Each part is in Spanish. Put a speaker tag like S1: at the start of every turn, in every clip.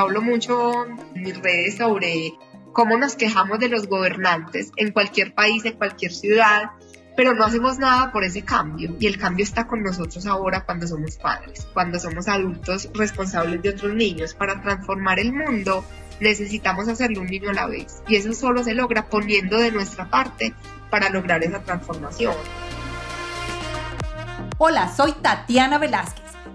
S1: hablo mucho en mis redes sobre cómo nos quejamos de los gobernantes en cualquier país, en cualquier ciudad, pero no hacemos nada por ese cambio. Y el cambio está con nosotros ahora cuando somos padres, cuando somos adultos responsables de otros niños. Para transformar el mundo necesitamos hacerlo un niño a la vez. Y eso solo se logra poniendo de nuestra parte para lograr esa transformación.
S2: Hola, soy Tatiana Velázquez.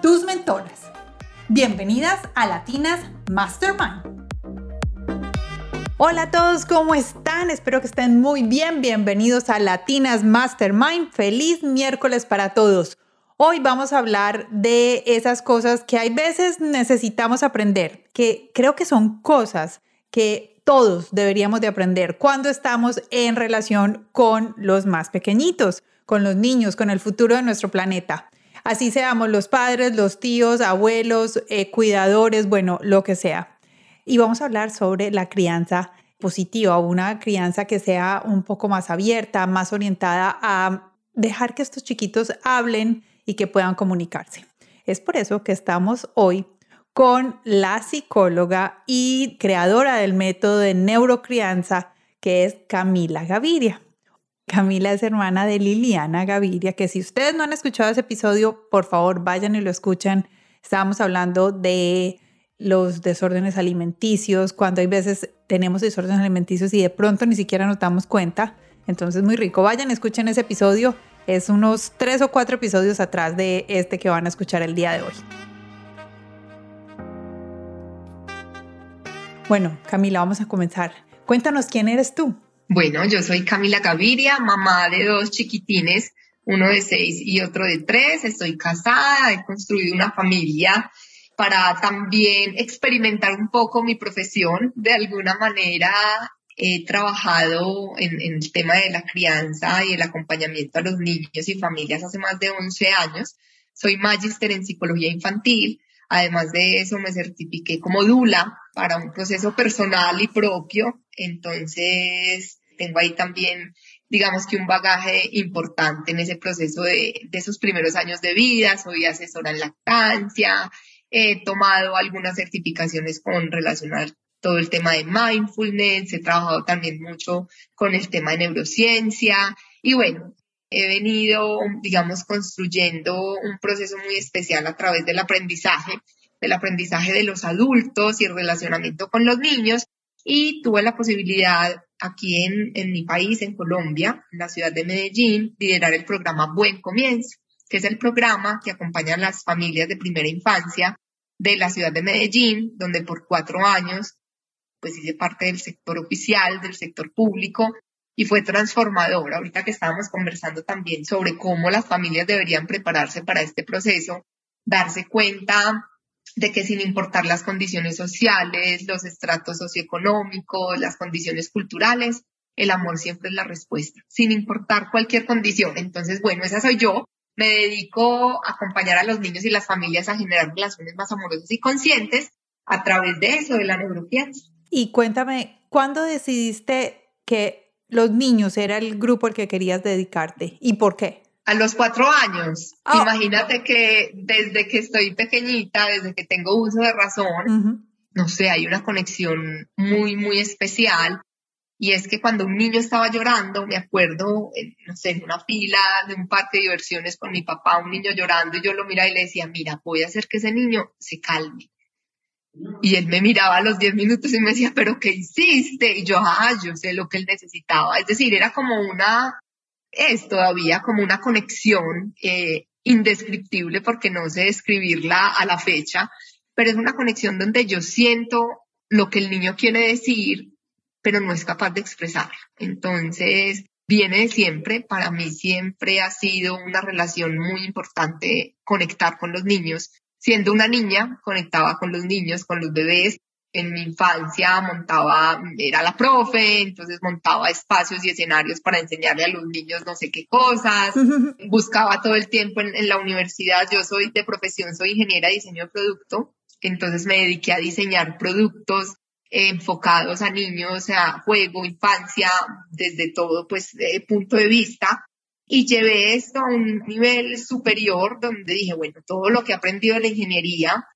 S2: tus mentoras. Bienvenidas a Latinas Mastermind. Hola a todos, ¿cómo están? Espero que estén muy bien. Bienvenidos a Latinas Mastermind. Feliz miércoles para todos. Hoy vamos a hablar de esas cosas que hay veces necesitamos aprender, que creo que son cosas que todos deberíamos de aprender cuando estamos en relación con los más pequeñitos, con los niños, con el futuro de nuestro planeta. Así seamos los padres, los tíos, abuelos, eh, cuidadores, bueno, lo que sea. Y vamos a hablar sobre la crianza positiva, una crianza que sea un poco más abierta, más orientada a dejar que estos chiquitos hablen y que puedan comunicarse. Es por eso que estamos hoy con la psicóloga y creadora del método de neurocrianza, que es Camila Gaviria. Camila es hermana de Liliana Gaviria, que si ustedes no han escuchado ese episodio, por favor vayan y lo escuchan. Estábamos hablando de los desórdenes alimenticios, cuando hay veces tenemos desórdenes alimenticios y de pronto ni siquiera nos damos cuenta. Entonces, muy rico. Vayan, escuchen ese episodio. Es unos tres o cuatro episodios atrás de este que van a escuchar el día de hoy. Bueno, Camila, vamos a comenzar. Cuéntanos quién eres tú.
S1: Bueno, yo soy Camila Gaviria, mamá de dos chiquitines, uno de seis y otro de tres. Estoy casada, he construido una familia para también experimentar un poco mi profesión. De alguna manera he trabajado en, el tema de la crianza y el acompañamiento a los niños y familias hace más de 11 años. Soy magíster en psicología infantil. Además de eso, me certifiqué como DULA para un proceso personal y propio. Entonces, tengo ahí también, digamos que un bagaje importante en ese proceso de, esos primeros años de vida. Soy asesora en lactancia, he tomado algunas certificaciones con relación a todo el tema de mindfulness, he trabajado también mucho con el tema de neurociencia y bueno, he venido, digamos, construyendo un proceso muy especial a través del aprendizaje, del aprendizaje de los adultos y el relacionamiento con los niños y tuve la posibilidad aquí en, en mi país, en Colombia, en la ciudad de Medellín, liderar el programa Buen Comienzo, que es el programa que acompaña a las familias de primera infancia de la ciudad de Medellín, donde por cuatro años pues hice parte del sector oficial, del sector público, y fue transformador. Ahorita que estábamos conversando también sobre cómo las familias deberían prepararse para este proceso, darse cuenta de que sin importar las condiciones sociales, los estratos socioeconómicos, las condiciones culturales, el amor siempre es la respuesta, sin importar cualquier condición. Entonces, bueno, esa soy yo. Me dedico a acompañar a los niños y las familias a generar relaciones más amorosas y conscientes a través de eso, de la neurociencia.
S2: Y cuéntame, ¿cuándo decidiste que los niños era el grupo al que querías dedicarte y por qué?
S1: A los cuatro años. Ah. Imagínate que desde que estoy pequeñita, desde que tengo uso de razón, no sé, hay una conexión muy, muy especial. Y es que cuando un niño estaba llorando, me acuerdo, no sé, en una fila de un parque de diversiones con mi papá, un niño llorando, y yo lo miraba y le decía, mira, voy a hacer que ese niño se calme. Y él me miraba a los diez minutos y me decía, pero ¿qué hiciste? Y yo, ah, yo sé lo que él necesitaba. Es decir, era como una es todavía como una conexión eh, indescriptible porque no sé describirla a la fecha, pero es una conexión donde yo siento lo que el niño quiere decir, pero no es capaz de expresar. Entonces, viene de siempre, para mí siempre ha sido una relación muy importante conectar con los niños. Siendo una niña, conectaba con los niños, con los bebés, en mi infancia montaba, era la profe, entonces montaba espacios y escenarios para enseñarle a los niños no sé qué cosas, buscaba todo el tiempo en, en, la universidad, yo soy de profesión, soy ingeniera de diseño de producto, entonces me dediqué a diseñar productos enfocados a niños, a juego, infancia, desde todo pues punto de vista. Y llevé esto a un nivel superior donde dije, bueno, todo lo que he aprendido de la ingeniería,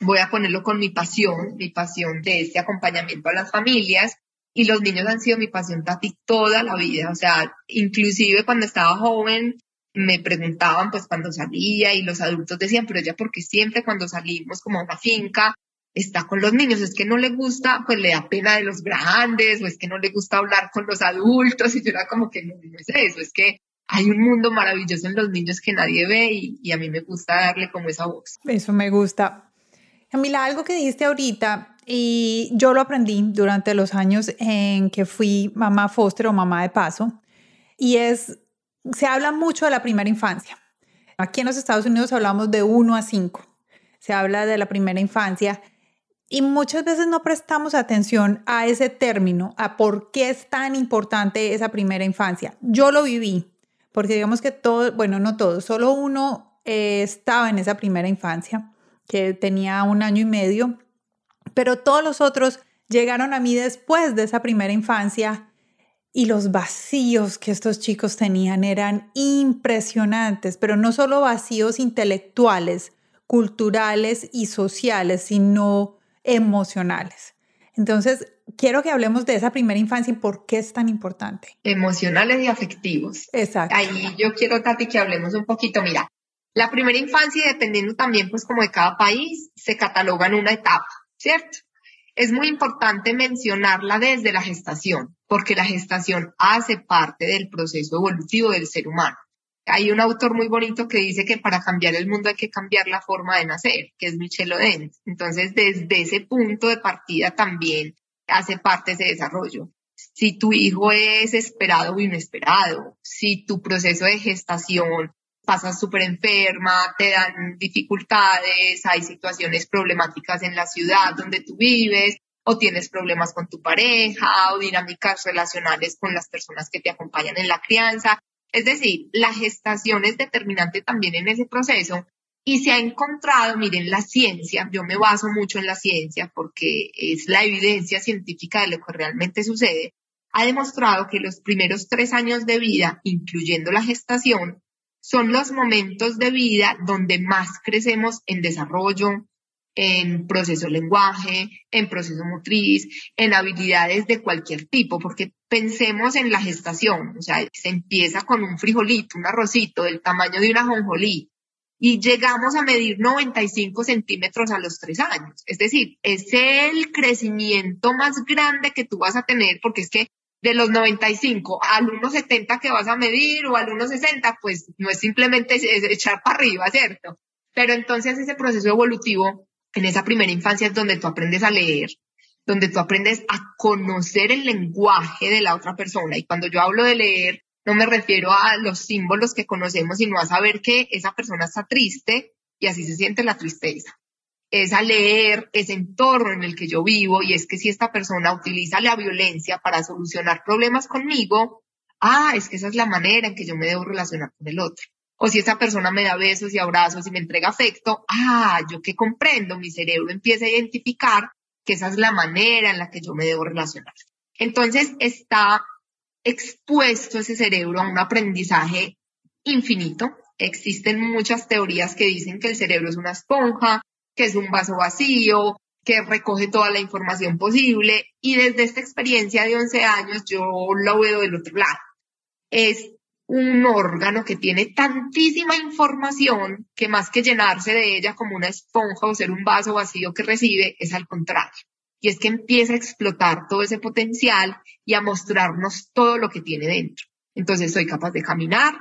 S1: voy a ponerlo con mi pasión, mi pasión de este acompañamiento a las familias. Y los niños han sido mi pasión Tati toda la vida. O sea, inclusive cuando estaba joven, me preguntaban pues cuando salía y los adultos decían, pero ella porque siempre cuando salimos como a una finca está con los niños, es que no le gusta, pues le da pena de los grandes, o es que no le gusta hablar con los adultos, y yo era como que no, es eso, es que hay un mundo maravilloso en los niños que nadie ve y, y, a mí me gusta darle como esa voz.
S2: Eso me gusta. Camila, algo que dijiste ahorita, y yo lo aprendí durante los años en que fui mamá foster o mamá de paso, y es, se habla mucho de la primera infancia. Aquí en los Estados Unidos hablamos de 1 a 5. Se habla de la primera infancia y muchas veces no prestamos atención a ese término, a por qué es tan importante esa primera infancia. Yo lo viví, porque digamos que todo, bueno, no todo, solo uno eh, estaba en esa primera infancia, que tenía un año y medio, pero todos los otros llegaron a mí después de esa primera infancia y los vacíos que estos chicos tenían eran impresionantes, pero no solo vacíos intelectuales, culturales y sociales, sino emocionales. Entonces, quiero que hablemos de esa primera infancia y por qué es tan importante.
S1: Emocionales y afectivos.
S2: Exacto.
S1: Ahí yo quiero, Tati, que hablemos un poquito. Mira, la primera infancia, dependiendo también, pues como de cada país, se cataloga en una etapa, ¿cierto? Es muy importante mencionarla desde la gestación, porque la gestación hace parte del proceso evolutivo del ser humano. Hay un autor muy bonito que dice que para cambiar el mundo hay que cambiar la forma de nacer, que es Michel Odent. Entonces, desde ese punto de partida también hace parte ese desarrollo. Si tu hijo es esperado o inesperado, si tu proceso de gestación pasas súper enferma, te dan dificultades, hay situaciones problemáticas en la ciudad donde tú vives, o tienes problemas con tu pareja, o dinámicas relacionales con las personas que te acompañan en la crianza. Es decir, la gestación es determinante también en ese proceso y se ha encontrado, miren, la ciencia, yo me baso mucho en la ciencia porque es la evidencia científica de lo que realmente sucede, ha demostrado que los primeros tres años de vida, incluyendo la gestación, son los momentos de vida donde más crecemos en desarrollo, en proceso lenguaje, en proceso motriz, en habilidades de cualquier tipo, porque pensemos en la gestación, o sea, se empieza con un frijolito, un arrocito del tamaño de una jonjolí y llegamos a medir 95 centímetros a los tres años. Es decir, es el crecimiento más grande que tú vas a tener, porque es que de los 95 al 1,70 que vas a medir o al 1,60, pues no es simplemente echar para arriba, ¿cierto? Pero entonces ese proceso evolutivo en esa primera infancia es donde tú aprendes a leer, donde tú aprendes a conocer el lenguaje de la otra persona. Y cuando yo hablo de leer, no me refiero a los símbolos que conocemos, sino a saber que esa persona está triste y así se siente la tristeza. Es a leer ese entorno en el que yo vivo y es que si esta persona utiliza la violencia para solucionar problemas conmigo, ah, es que esa es la manera en que yo me debo relacionar con el otro. O si esa persona me da besos y abrazos y me entrega afecto, ah, yo que comprendo, mi cerebro empieza a identificar que esa es la manera en la que yo me debo relacionar. Entonces está expuesto ese cerebro a un aprendizaje infinito. Existen muchas teorías que dicen que el cerebro es una esponja, que es un vaso vacío, que recoge toda la información posible y desde esta experiencia de 11 años yo lo veo del otro lado. Es un órgano que tiene tantísima información que más que llenarse de ella como una esponja o ser un vaso vacío que recibe, es al contrario. Y es que empieza a explotar todo ese potencial y a mostrarnos todo lo que tiene dentro. Entonces soy capaz de caminar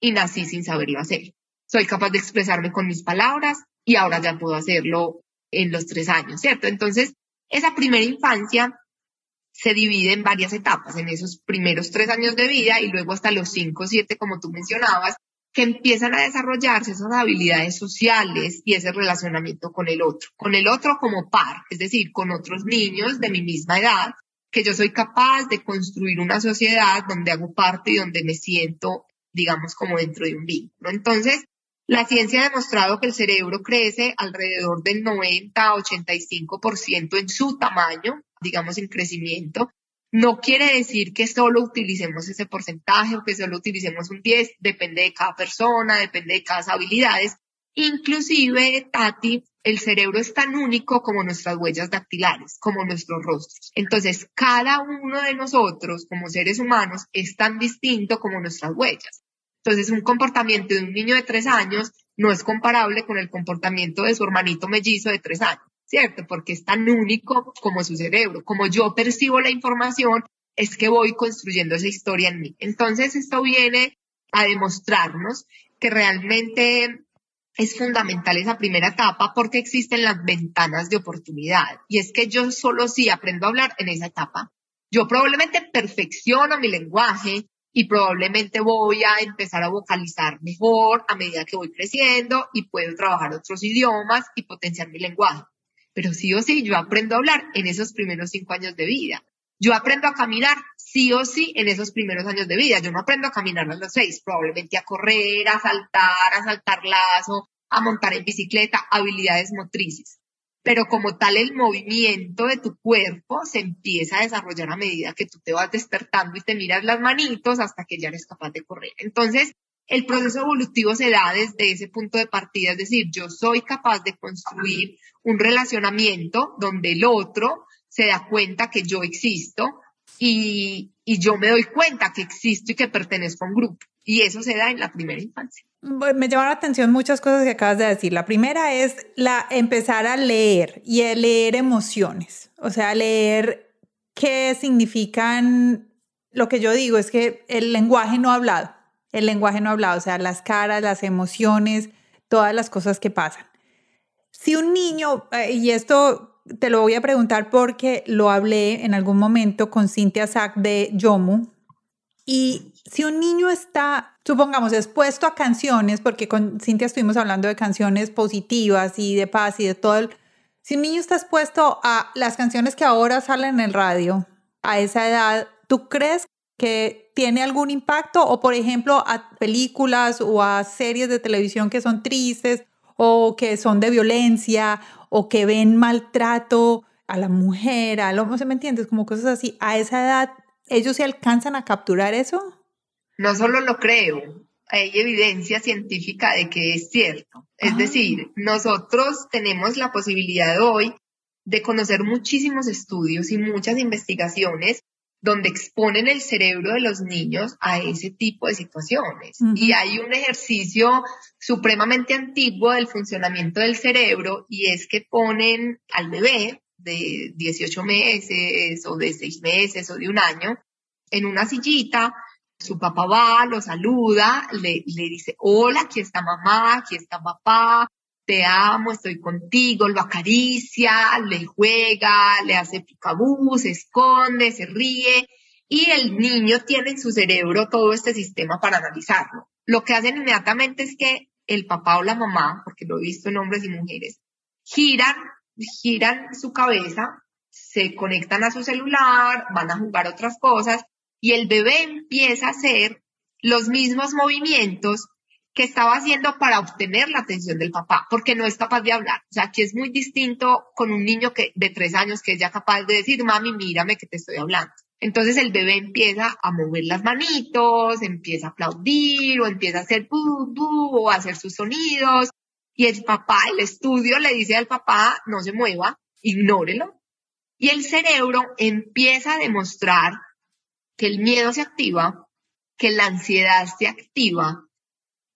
S1: y nací sin saberlo hacer. Soy capaz de expresarme con mis palabras y ahora ya puedo hacerlo en los tres años, ¿cierto? Entonces, esa primera infancia se divide en varias etapas, en esos primeros tres años de vida y luego hasta los cinco, siete, como tú mencionabas, que empiezan a desarrollarse esas habilidades sociales y ese relacionamiento con el otro, con el otro como par, es decir, con otros niños de mi misma edad, que yo soy capaz de construir una sociedad donde hago parte y donde me siento, digamos, como dentro de un vínculo. Entonces, la ciencia ha demostrado que el cerebro crece alrededor del 90-85% en su tamaño, digamos, en crecimiento, no quiere decir que solo utilicemos ese porcentaje o que solo utilicemos un 10, depende de cada persona, depende de cada habilidades. Inclusive, Tati, el cerebro es tan único como nuestras huellas dactilares, como nuestros rostros. Entonces, cada uno de nosotros como seres humanos es tan distinto como nuestras huellas. Entonces, un comportamiento de un niño de tres años no es comparable con el comportamiento de su hermanito mellizo de tres años. ¿cierto? Porque es tan único como su cerebro. Como yo percibo la información, es que voy construyendo esa historia en mí. Entonces, esto viene a demostrarnos que realmente es fundamental esa primera etapa porque existen las ventanas de oportunidad. Y es que yo solo sí aprendo a hablar en esa etapa. Yo probablemente perfecciono mi lenguaje y probablemente voy a empezar a vocalizar mejor a medida que voy creciendo y puedo trabajar otros idiomas y potenciar mi lenguaje pero sí o sí yo aprendo a hablar en esos primeros cinco años de vida. Yo aprendo a caminar sí o sí en esos primeros años de vida. Yo no aprendo a caminar a los seis, probablemente a correr, a saltar, a saltar lazo, a montar en bicicleta, habilidades motrices. Pero como tal el movimiento de tu cuerpo se empieza a desarrollar a medida que tú te vas despertando y te miras las manitos hasta que ya eres capaz de correr. Entonces, el proceso evolutivo se da desde ese punto de partida, es decir, yo soy capaz de construir un relacionamiento donde el otro se da cuenta que yo existo y, yo me doy cuenta que existo y que pertenezco a un grupo. Y eso se da en la primera infancia.
S2: Me llama la atención muchas cosas que acabas de decir. La primera es la empezar a leer y a leer emociones, o sea, leer qué significan. Lo que yo digo es que el lenguaje no hablado, el lenguaje no hablado, o sea, las caras, las emociones, todas las cosas que pasan. Si un niño, eh, y esto te lo voy a preguntar porque lo hablé en algún momento con Cynthia Sack de Yomu, y si un niño está, supongamos, expuesto a canciones, porque con Cintia estuvimos hablando de canciones positivas y de paz y de todo, el, si un niño está expuesto a las canciones que ahora salen en el radio a esa edad, ¿tú crees que tiene algún impacto o por ejemplo a películas o a series de televisión que son tristes o que son de violencia o que ven maltrato a la mujer, a lo, ¿se me entiendes? Como cosas así. A esa edad, ¿ellos se alcanzan a capturar eso?
S1: No solo lo creo, hay evidencia científica de que es cierto. Es ah. decir, nosotros tenemos la posibilidad hoy de conocer muchísimos estudios y muchas investigaciones donde exponen el cerebro de los niños a ese tipo de situaciones. Y hay un ejercicio supremamente antiguo del funcionamiento del cerebro y es que ponen al bebé de 18 meses o de 6 meses o de un año en una sillita, su papá va, lo saluda, le, dice, hola, aquí está mamá, aquí está papá, te amo, estoy contigo, lo acaricia, le juega, le hace picabú, se esconde, se ríe y el niño tiene en su cerebro todo este sistema para analizarlo. Lo que hacen inmediatamente es que el papá o la mamá, porque lo he visto en hombres y mujeres, giran, giran su cabeza, se conectan a su celular, van a jugar otras cosas y el bebé empieza a hacer los mismos movimientos que estaba haciendo para obtener la atención del papá, porque no es capaz de hablar. O sea, aquí es muy distinto con un niño que, de tres años que es ya capaz de decir, mami, mírame que te estoy hablando. Entonces el bebé empieza a mover las manitos, empieza a aplaudir o empieza a hacer bu, bu o a hacer sus sonidos. Y el papá, el estudio le dice al papá, no se mueva, ignórelo. Y el cerebro empieza a demostrar que el miedo se activa, que la ansiedad se activa,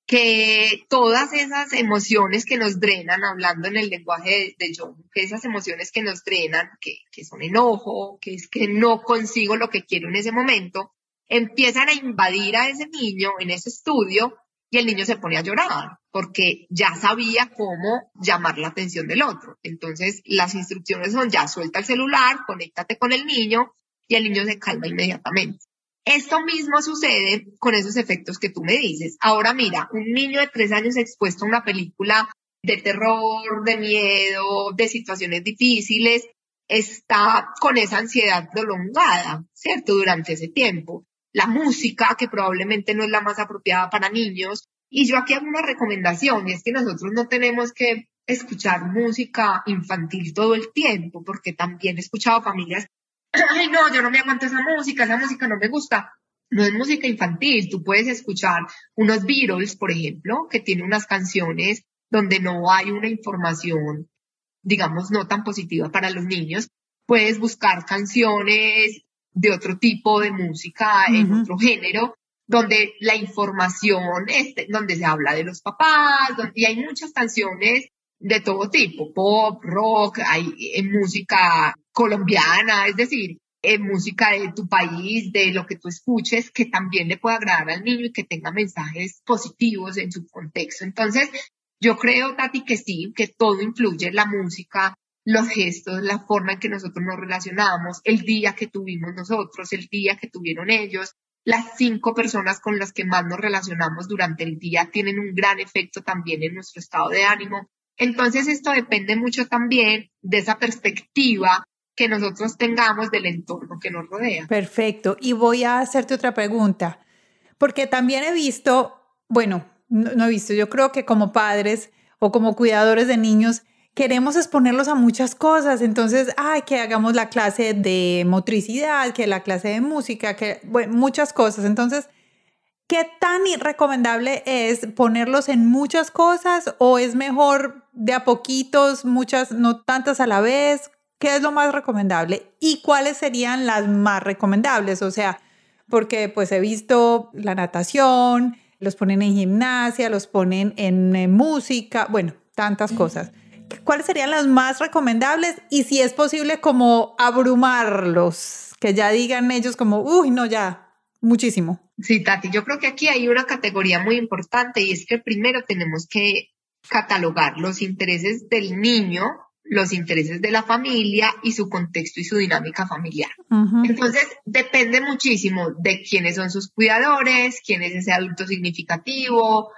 S1: que todas esas emociones que nos drenan, hablando en el lenguaje de, John, que esas emociones que nos drenan, que, que son enojo, que es que no consigo lo que quiero en ese momento, empiezan a invadir a ese niño en ese estudio y el niño se pone a llorar porque ya sabía cómo llamar la atención del otro. Entonces las instrucciones son ya suelta el celular, conéctate con el niño y el niño se calma inmediatamente. Esto mismo sucede con esos efectos que tú me dices. Ahora mira, un niño de tres años expuesto a una película de terror, de miedo, de situaciones difíciles, está con esa ansiedad prolongada, ¿cierto? Durante ese tiempo. La música, que probablemente no es la más apropiada para niños. Y yo aquí hago una recomendación, y es que nosotros no tenemos que escuchar música infantil todo el tiempo, porque también he escuchado familias ay no, yo no me aguanto esa música, esa música no me gusta. No es música infantil, tú puedes escuchar unos Beatles, por ejemplo, que tiene unas canciones donde no hay una información, digamos, no tan positiva para los niños. Puedes buscar canciones de otro tipo de música, en otro género, donde la información, este, donde se habla de los papás, donde, y hay muchas canciones de todo tipo, pop, rock, hay en música colombiana, es decir, en música de tu país, de lo que tú escuches, que también le pueda agradar al niño y que tenga mensajes positivos en su contexto. Entonces, yo creo, Tati, que sí, que todo influye, la música, los gestos, la forma en que nosotros nos relacionamos, el día que tuvimos nosotros, el día que tuvieron ellos, las cinco personas con las que más nos relacionamos durante el día tienen un gran efecto también en nuestro estado de ánimo. Entonces esto depende mucho también de esa perspectiva que nosotros tengamos del entorno que nos rodea.
S2: Perfecto. Y voy a hacerte otra pregunta, porque también he visto, bueno, no, he visto, yo creo que como padres o como cuidadores de niños, queremos exponerlos a muchas cosas. Entonces, ay, que hagamos la clase de motricidad, que la clase de música, que bueno, muchas cosas. Entonces, ¿qué tan recomendable es ponerlos en muchas cosas o es mejor de a poquitos, muchas, no tantas a la vez? ¿Qué es lo más recomendable? ¿Y cuáles serían las más recomendables? O sea, porque pues he visto la natación, los ponen en gimnasia, los ponen en, en música, bueno, tantas cosas. ¿Cuáles serían las más recomendables? Y si es posible como abrumarlos, que ya digan ellos como, uy, no, ya, muchísimo.
S1: Sí, Tati, yo creo que aquí hay una categoría muy importante y es que primero tenemos que catalogar los intereses del niño, los intereses de la familia y su contexto y su dinámica familiar. Entonces, depende muchísimo de quiénes son sus cuidadores, quién es ese adulto significativo,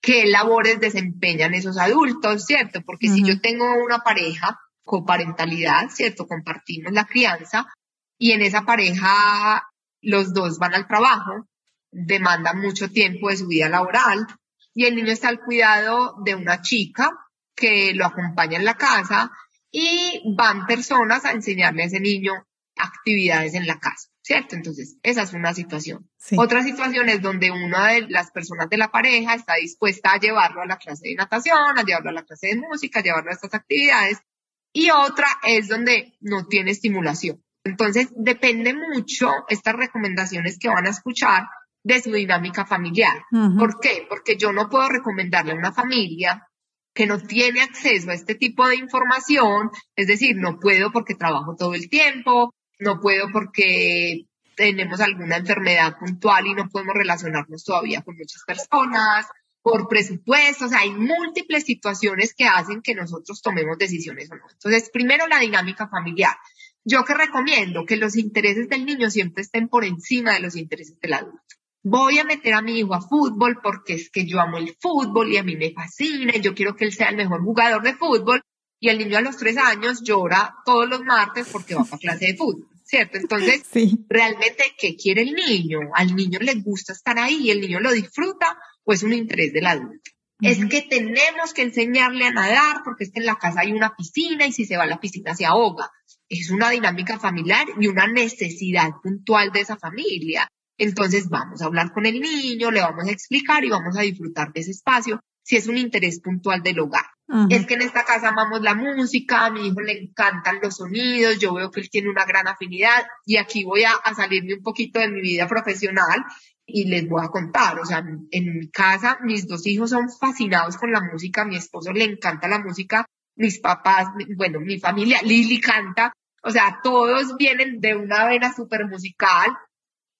S1: qué labores desempeñan esos adultos, ¿cierto? Porque si yo tengo una pareja, coparentalidad, ¿cierto? Compartimos la crianza y en esa pareja los dos van al trabajo, demanda mucho tiempo de su vida laboral y el niño está al cuidado de una chica que lo acompaña en la casa y van personas a enseñarle a ese niño actividades en la casa, ¿cierto? Entonces, esa es una situación. Otra situación es donde una de las personas de la pareja está dispuesta a llevarlo a la clase de natación, a llevarlo a la clase de música, a llevarlo a estas actividades. Y otra es donde no tiene estimulación. Entonces, depende mucho estas recomendaciones que van a escuchar de su dinámica familiar. ¿Por qué? Porque yo no puedo recomendarle a una familia que no tiene acceso a este tipo de información, es decir, no puedo porque trabajo todo el tiempo, no puedo porque tenemos alguna enfermedad puntual y no podemos relacionarnos todavía con muchas personas, por presupuestos, hay múltiples situaciones que hacen que nosotros tomemos decisiones o no. Entonces, primero la dinámica familiar. Yo que recomiendo que los intereses del niño siempre estén por encima de los intereses del adulto voy a meter a mi hijo a fútbol porque es que yo amo el fútbol y a mí me fascina y yo quiero que él sea el mejor jugador de fútbol y el niño a los tres años llora todos los martes porque va a clase de fútbol, ¿cierto? Entonces, realmente, ¿qué quiere el niño? Al niño le gusta estar ahí y el niño lo disfruta o es un interés del adulto. Es que tenemos que enseñarle a nadar porque es que en la casa hay una piscina y si se va a la piscina se ahoga. Es una dinámica familiar y una necesidad puntual de esa familia. Entonces vamos a hablar con el niño, le vamos a explicar y vamos a disfrutar de ese espacio si es un interés puntual del hogar. Es que en esta casa amamos la música, a mi hijo le encantan los sonidos, yo veo que él tiene una gran afinidad y aquí voy a, salirme un poquito de mi vida profesional y les voy a contar, o sea, en mi casa mis dos hijos son fascinados con la música, mi esposo le encanta la música, mis papás, bueno, mi familia, Lili canta, o sea, todos vienen de una vena súper musical,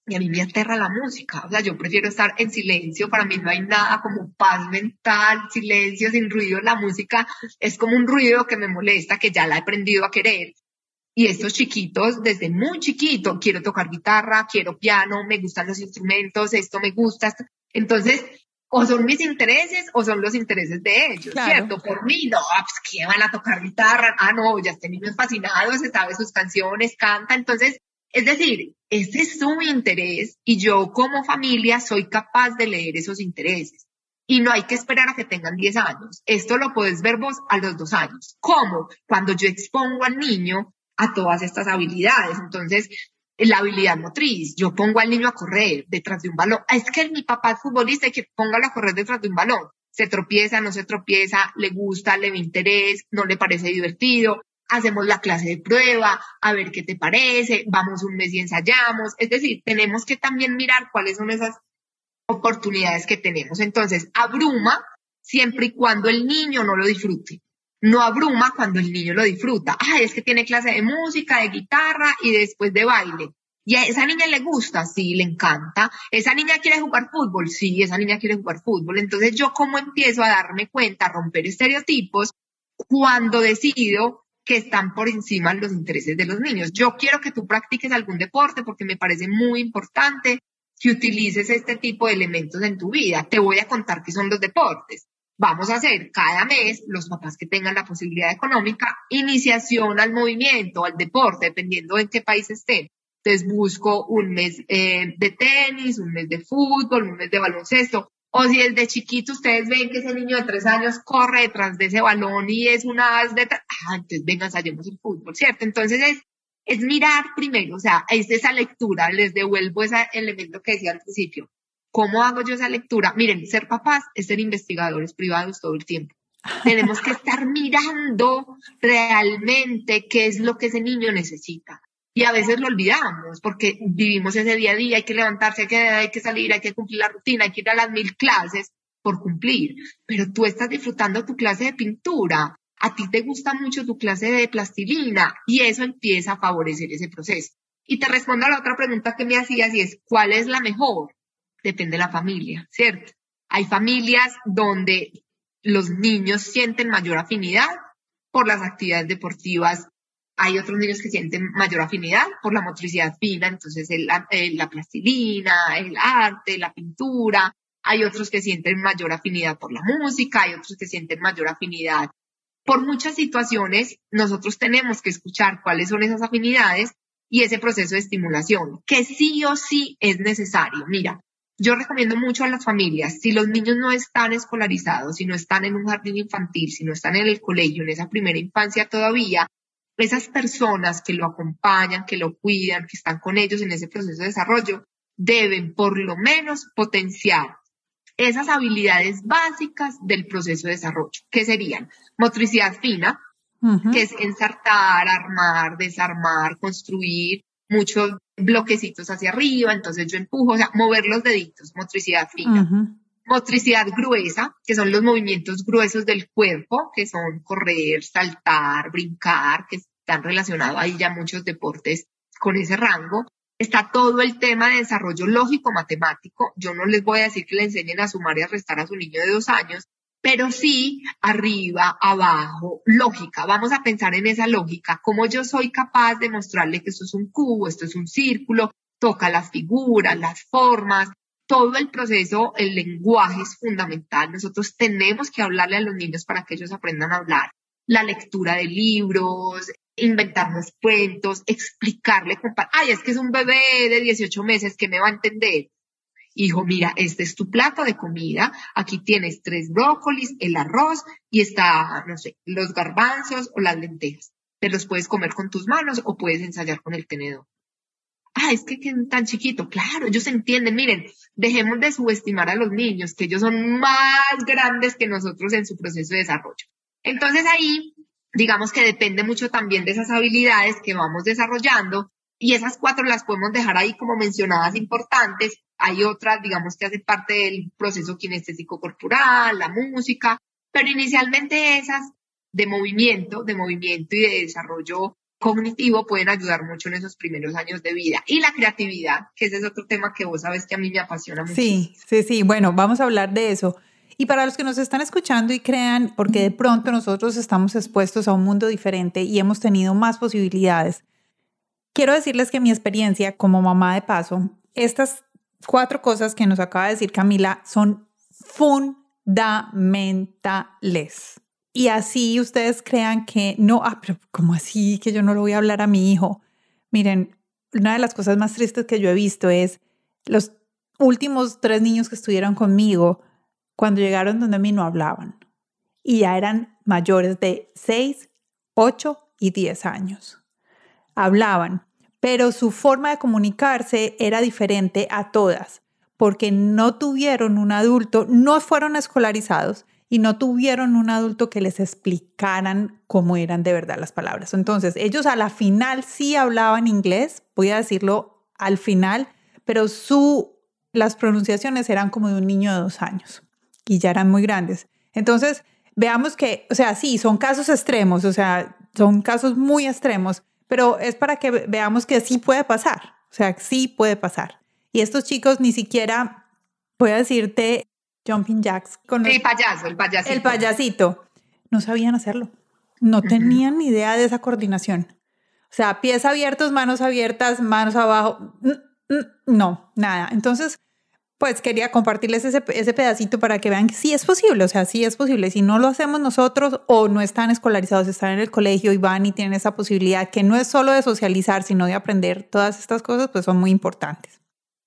S1: y a mí me aterra la música, o sea, yo prefiero estar en silencio, para mí no hay nada como paz mental, silencio, sin ruido, la música es como un ruido que me molesta, que ya la he aprendido a querer. Y estos chiquitos, desde muy chiquito, quiero tocar guitarra, quiero piano, me gustan los instrumentos, esto me gusta. Entonces, o son mis intereses o son los intereses de ellos, ¿cierto? Por mí, no, pues que van a tocar guitarra, ah, no, ya este niño es fascinado, se sabe sus canciones, canta, entonces, es decir, ese es su interés y yo como familia soy capaz de leer esos intereses. Y no hay que esperar a que tengan 10 años. Esto lo puedes ver vos a los dos años. ¿Cómo? Cuando yo expongo al niño a todas estas habilidades. Entonces, la habilidad motriz. Yo pongo al niño a correr detrás de un balón. Es que mi papá es futbolista y que póngalo a correr detrás de un balón. Se tropieza, no se tropieza, le gusta, le ve interés, no le parece divertido. Hacemos la clase de prueba, a ver qué te parece, vamos un mes y ensayamos. Es decir, tenemos que también mirar cuáles son esas oportunidades que tenemos. Entonces, abruma siempre y cuando el niño no lo disfrute no abruma cuando el niño lo disfruta. Ah, es que tiene clase de música, de guitarra y después de baile. ¿Y a esa niña le gusta? Sí, le encanta. ¿Esa niña quiere jugar fútbol? Sí, esa niña quiere jugar fútbol. Entonces, ¿yo cómo empiezo a darme cuenta, a romper estereotipos cuando decido que están por encima los intereses de los niños? Yo quiero que tú practiques algún deporte porque me parece muy importante que utilices este tipo de elementos en tu vida. Te voy a contar qué son los deportes vamos a hacer cada mes, los papás que tengan la posibilidad económica, iniciación al movimiento, al deporte, dependiendo en qué país estén. Entonces busco un mes eh, de tenis, un mes de fútbol, un mes de baloncesto. O si desde chiquito ustedes ven que ese niño de tres años corre detrás de ese balón y es una as de... Ah, entonces venga, ensayemos el fútbol, ¿cierto? Entonces es, es mirar primero, o sea, es esa lectura, les devuelvo ese elemento que decía al principio. ¿Cómo hago yo esa lectura? Miren, ser papás es ser investigadores privados todo el tiempo. Tenemos que estar mirando realmente qué es lo que ese niño necesita. Y a veces lo olvidamos porque vivimos ese día a día, hay que levantarse, hay que, hay que salir, hay que cumplir la rutina, hay que ir a las mil clases por cumplir. Pero tú estás disfrutando tu clase de pintura, a ti te gusta mucho tu clase de plastilina y eso empieza a favorecer ese proceso. Y te respondo a la otra pregunta que me hacías y es, ¿cuál es la mejor? Depende de la familia, ¿cierto? Hay familias donde los niños sienten mayor afinidad por las actividades deportivas. Hay otros niños que sienten mayor afinidad por la motricidad fina, entonces la plastilina, el arte, la pintura. Hay otros que sienten mayor afinidad por la música, hay otros que sienten mayor afinidad por muchas situaciones. Nosotros tenemos que escuchar cuáles son esas afinidades y ese proceso de estimulación, que sí o sí es necesario. Mira, yo recomiendo mucho a las familias, si los niños no están escolarizados, si no están en un jardín infantil, si no están en el colegio, en esa primera infancia todavía, esas personas que lo acompañan, que lo cuidan, que están con ellos en ese proceso de desarrollo, deben por lo menos potenciar esas habilidades básicas del proceso de desarrollo, que serían motricidad fina, que es ensartar, armar, desarmar, construir, muchos bloquecitos hacia arriba, entonces yo empujo, o sea, mover los deditos, motricidad fina. Motricidad gruesa, que son los movimientos gruesos del cuerpo, que son correr, saltar, brincar, que están relacionados ahí ya muchos deportes con ese rango. Está todo el tema de desarrollo lógico-matemático. Yo no les voy a decir que le enseñen a sumar y a restar a su niño de dos años, pero sí arriba, abajo, lógica. Vamos a pensar en esa lógica, cómo yo soy capaz de mostrarle que esto es un cubo, esto es un círculo, toca las figuras, las formas, todo el proceso, el lenguaje es fundamental. Nosotros tenemos que hablarle a los niños para que ellos aprendan a hablar. La lectura de libros, inventarnos cuentos, explicarle, ay, es que es un bebé de 18 meses que me va a entender hijo, mira, este es tu plato de comida, aquí tienes tres brócolis, el arroz y está, no sé, los garbanzos o las lentejas. Te los puedes comer con tus manos o puedes ensayar con el tenedor. Ah, es que, tan chiquito, claro, ellos entienden, miren, dejemos de subestimar a los niños, que ellos son más grandes que nosotros en su proceso de desarrollo. Entonces ahí, digamos que depende mucho también de esas habilidades que vamos desarrollando y esas cuatro las podemos dejar ahí como mencionadas importantes. Hay otras, digamos, que hacen parte del proceso kinestésico corporal, la música, pero inicialmente esas de movimiento, de movimiento y de desarrollo cognitivo pueden ayudar mucho en esos primeros años de vida. Y la creatividad, que ese es otro tema que vos sabes que a mí me apasiona mucho.
S2: Sí, sí, sí. Bueno, vamos a hablar de eso. Y para los que nos están escuchando y crean, porque de pronto nosotros estamos expuestos a un mundo diferente y hemos tenido más posibilidades, quiero decirles que mi experiencia como mamá de paso, estas cuatro cosas que nos acaba de decir Camila son fundamentales. Y así ustedes crean que no, ah, pero ¿cómo así que yo no lo voy a hablar a mi hijo? Miren, una de las cosas más tristes que yo he visto es los últimos tres niños que estuvieron conmigo, cuando llegaron donde a mí no hablaban. Y ya eran mayores de 6, 8 y 10 años. Hablaban, pero su forma de comunicarse era diferente a todas, porque no tuvieron un adulto, no fueron escolarizados y no tuvieron un adulto que les explicaran cómo eran de verdad las palabras. Entonces, ellos a la final sí hablaban inglés, voy a decirlo al final, pero su, las pronunciaciones eran como de un niño de dos años y ya eran muy grandes. Entonces, veamos que, o sea, sí, son casos extremos, o sea, son casos muy extremos, pero es para que veamos que sí puede pasar, o sea, sí puede pasar. Y estos chicos ni siquiera, voy a decirte, jumping jacks.
S1: Con el payaso, el payasito.
S2: El payasito. No sabían hacerlo. No tenían ni idea de esa coordinación. O sea, pies abiertos, manos abiertas, manos abajo. No, nada. Entonces, pues quería compartirles ese, pedacito para que vean que sí es posible, o sea, sí es posible. Si no lo hacemos nosotros o no están escolarizados, están en el colegio y van y tienen esa posibilidad que no es solo de socializar, sino de aprender todas estas cosas, pues son muy importantes.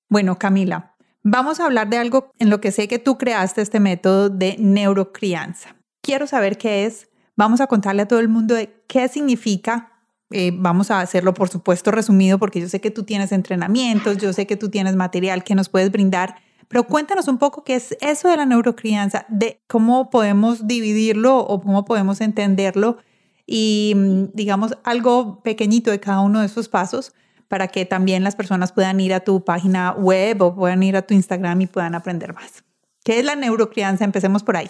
S2: Bueno, Camila, Vamos a hablar de algo en lo que sé que tú creaste este método de neurocrianza. Quiero saber qué es. Vamos a contarle a todo el mundo de qué significa. Eh, vamos a hacerlo, por supuesto, resumido, porque yo sé que tú tienes entrenamientos, yo sé que tú tienes material que nos puedes brindar, pero cuéntanos un poco qué es eso de la neurocrianza, de cómo podemos dividirlo o cómo podemos entenderlo y, mm, digamos, algo pequeñito de cada uno de esos pasos para que también las personas puedan ir a tu página web o puedan ir a tu Instagram y puedan aprender más. ¿Qué es la neurocrianza? Empecemos por ahí.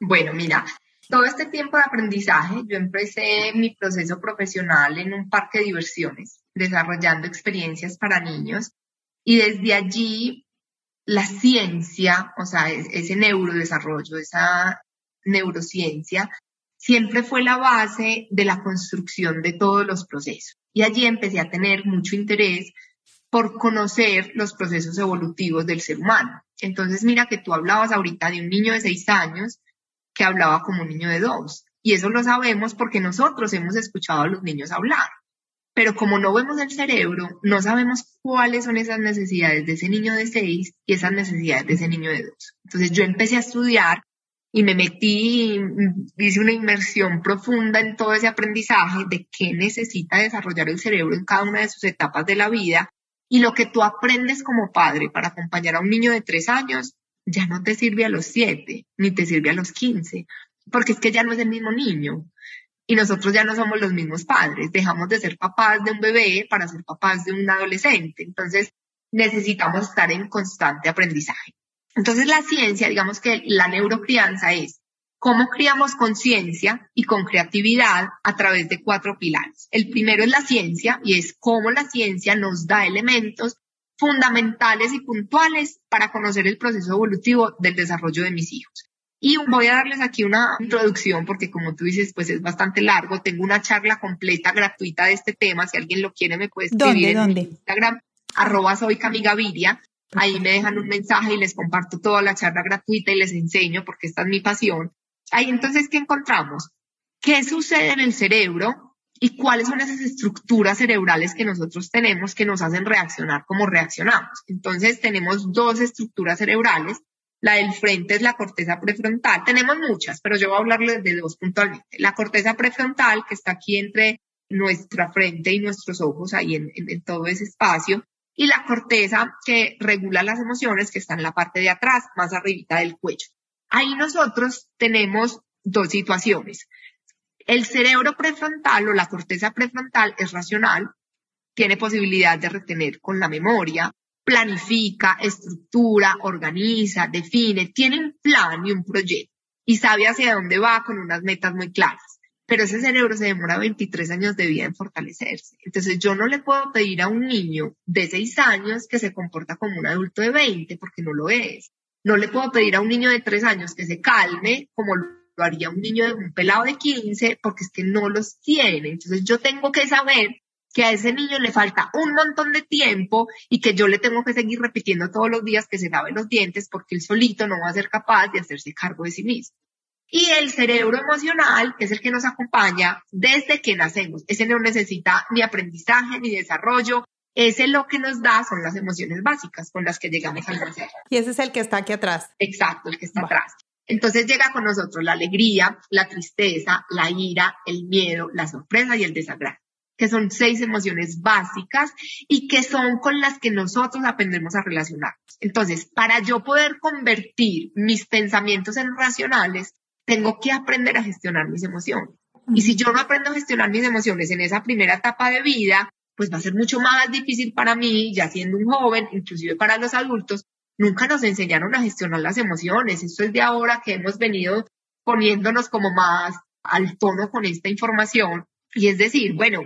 S1: Bueno, mira, todo este tiempo de aprendizaje, yo empecé mi proceso profesional en un parque de diversiones, desarrollando experiencias para niños y desde allí la ciencia, o sea, ese neurodesarrollo, esa neurociencia, siempre fue la base de la construcción de todos los procesos. Y allí empecé a tener mucho interés por conocer los procesos evolutivos del ser humano. Entonces, mira que tú hablabas ahorita de un niño de seis años que hablaba como un niño de dos. Y eso lo sabemos porque nosotros hemos escuchado a los niños hablar. Pero como no vemos el cerebro, no sabemos cuáles son esas necesidades de ese niño de seis y esas necesidades de ese niño de dos. Entonces yo empecé a estudiar y me metí, hice una inmersión profunda en todo ese aprendizaje de qué necesita desarrollar el cerebro en cada una de sus etapas de la vida y lo que tú aprendes como padre para acompañar a un niño de tres años ya no te sirve a los siete, ni te sirve a los quince, porque es que ya no es el mismo niño y nosotros ya no somos los mismos padres, dejamos de ser papás de un bebé para ser papás de un adolescente, entonces necesitamos estar en constante aprendizaje. Entonces la ciencia, digamos que la neurocrianza es cómo criamos conciencia y con creatividad a través de cuatro pilares. El primero es la ciencia y es cómo la ciencia nos da elementos fundamentales y puntuales para conocer el proceso evolutivo del desarrollo de mis hijos. Y voy a darles aquí una introducción porque como tú dices, pues es bastante largo. Tengo una charla completa gratuita de este tema. Si alguien lo quiere, me puede escribir en Instagram, arroba soy Camigaviria. Ahí me dejan un mensaje y les comparto toda la charla gratuita y les enseño porque esta es mi pasión. Ahí entonces, ¿qué encontramos? ¿Qué sucede en el cerebro y cuáles son esas estructuras cerebrales que nosotros tenemos que nos hacen reaccionar como reaccionamos? Entonces, tenemos dos estructuras cerebrales. La del frente es la corteza prefrontal. Tenemos muchas, pero yo voy a hablarles de dos puntualmente. La corteza prefrontal, que está aquí entre nuestra frente y nuestros ojos, ahí en, todo ese espacio, y la corteza que regula las emociones que está en la parte de atrás, más arribita del cuello. Ahí nosotros tenemos dos situaciones. El cerebro prefrontal o la corteza prefrontal es racional, tiene posibilidad de retener con la memoria, planifica, estructura, organiza, define, tiene un plan y un proyecto y sabe hacia dónde va con unas metas muy claras pero ese cerebro se demora 23 años de vida en fortalecerse. Entonces yo no le puedo pedir a un niño de 6 años que se comporta como un adulto de 20 porque no lo es. No le puedo pedir a un niño de tres años que se calme como lo haría un niño de un pelado de 15 porque es que no los tiene. Entonces yo tengo que saber que a ese niño le falta un montón de tiempo y que yo le tengo que seguir repitiendo todos los días que se lave los dientes porque él solito no va a ser capaz de hacerse cargo de sí mismo. Y el cerebro emocional, que es el que nos acompaña desde que nacemos, ese no necesita ni aprendizaje ni desarrollo, ese lo que nos da son las emociones básicas con las que llegamos al nacer.
S2: Y ese es el que está aquí atrás.
S1: Exacto, el que está atrás. Entonces llega con nosotros la alegría, la tristeza, la ira, el miedo, la sorpresa y el desagrado, que son seis emociones básicas y que son con las que nosotros aprendemos a relacionarnos. Entonces, para yo poder convertir mis pensamientos en racionales, tengo que aprender a gestionar mis emociones. Y si yo no aprendo a gestionar mis emociones en esa primera etapa de vida, pues va a ser mucho más difícil para mí, ya siendo un joven, inclusive para los adultos, nunca nos enseñaron a gestionar las emociones. Esto es de ahora que hemos venido poniéndonos como más al tono con esta información. Y es decir, bueno,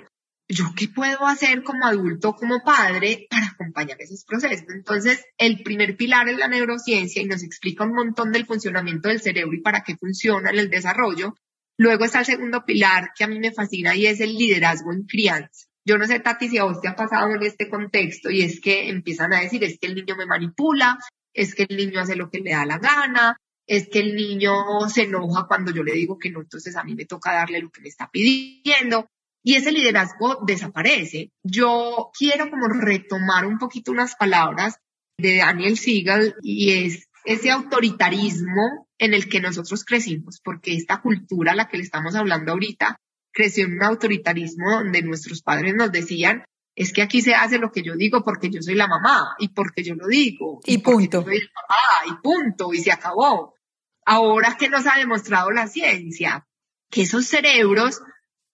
S1: ¿yo qué puedo hacer como adulto, como padre, para acompañar esos procesos? Entonces, el primer pilar es la neurociencia y nos explica un montón del funcionamiento del cerebro y para qué funciona en el desarrollo. Luego está el segundo pilar que a mí me fascina y es el liderazgo en crianza. Yo no sé, Tati, si a vos te ha pasado en este contexto y es que empiezan a decir, es que el niño me manipula, es que el niño hace lo que le da la gana, es que el niño se enoja cuando yo le digo que no, entonces a mí me toca darle lo que me está pidiendo. Y ese liderazgo desaparece. Yo quiero como retomar un poquito unas palabras de Daniel Siegel y es ese autoritarismo en el que nosotros crecimos, porque esta cultura a la que le estamos hablando ahorita creció en un autoritarismo donde nuestros padres nos decían, es que aquí se hace lo que yo digo porque yo soy la mamá y porque yo lo digo.
S2: Y, punto.
S1: soy y punto, y se acabó. Ahora que nos ha demostrado la ciencia, que esos cerebros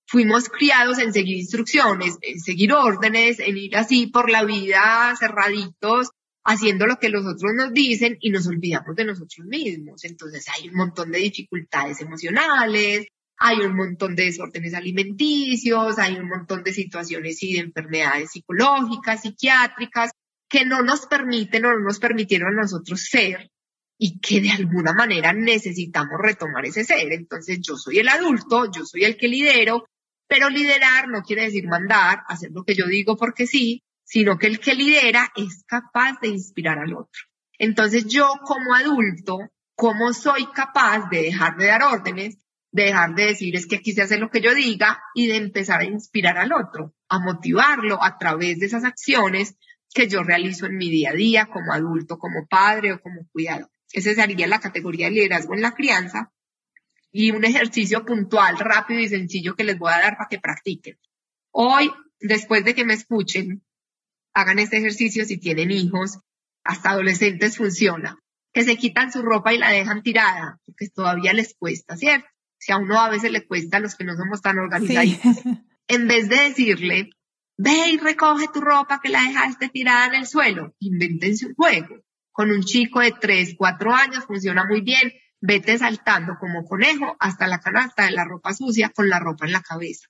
S1: fuimos criados en seguir instrucciones, en seguir órdenes, en ir así por la vida cerraditos, haciendo lo que los otros nos dicen y nos olvidamos de nosotros mismos. Entonces hay un montón de dificultades emocionales, hay un montón de desórdenes alimenticios, hay un montón de situaciones y de enfermedades psicológicas, psiquiátricas, que no nos permiten o no nos permitieron a nosotros ser y que de alguna manera necesitamos retomar ese ser. Entonces yo soy el adulto, yo soy el que lidero, pero liderar no quiere decir mandar, hacer lo que yo digo porque sí, sino que el que lidera es capaz de inspirar al otro. Entonces yo como adulto, ¿cómo soy capaz de dejar de dar órdenes dejar de decir es que aquí se hace lo que yo diga y de empezar a inspirar al otro, a motivarlo a través de esas acciones que yo realizo en mi día a día como adulto, como padre o como cuidador. Esa sería la categoría de liderazgo en la crianza y un ejercicio puntual, rápido y sencillo que les voy a dar para que practiquen. Hoy, después de que me escuchen, hagan este ejercicio si tienen hijos, hasta adolescentes funciona, que se quitan su ropa y la dejan tirada, porque todavía les cuesta, ¿cierto? si a uno a veces le cuesta a los que no somos tan organizados, en vez de decirle, ve y recoge tu ropa que la dejaste tirada en el suelo, invéntense un juego. Con un chico de 3, 4 años funciona muy bien, vete saltando como conejo hasta la canasta de la ropa sucia con la ropa en la cabeza.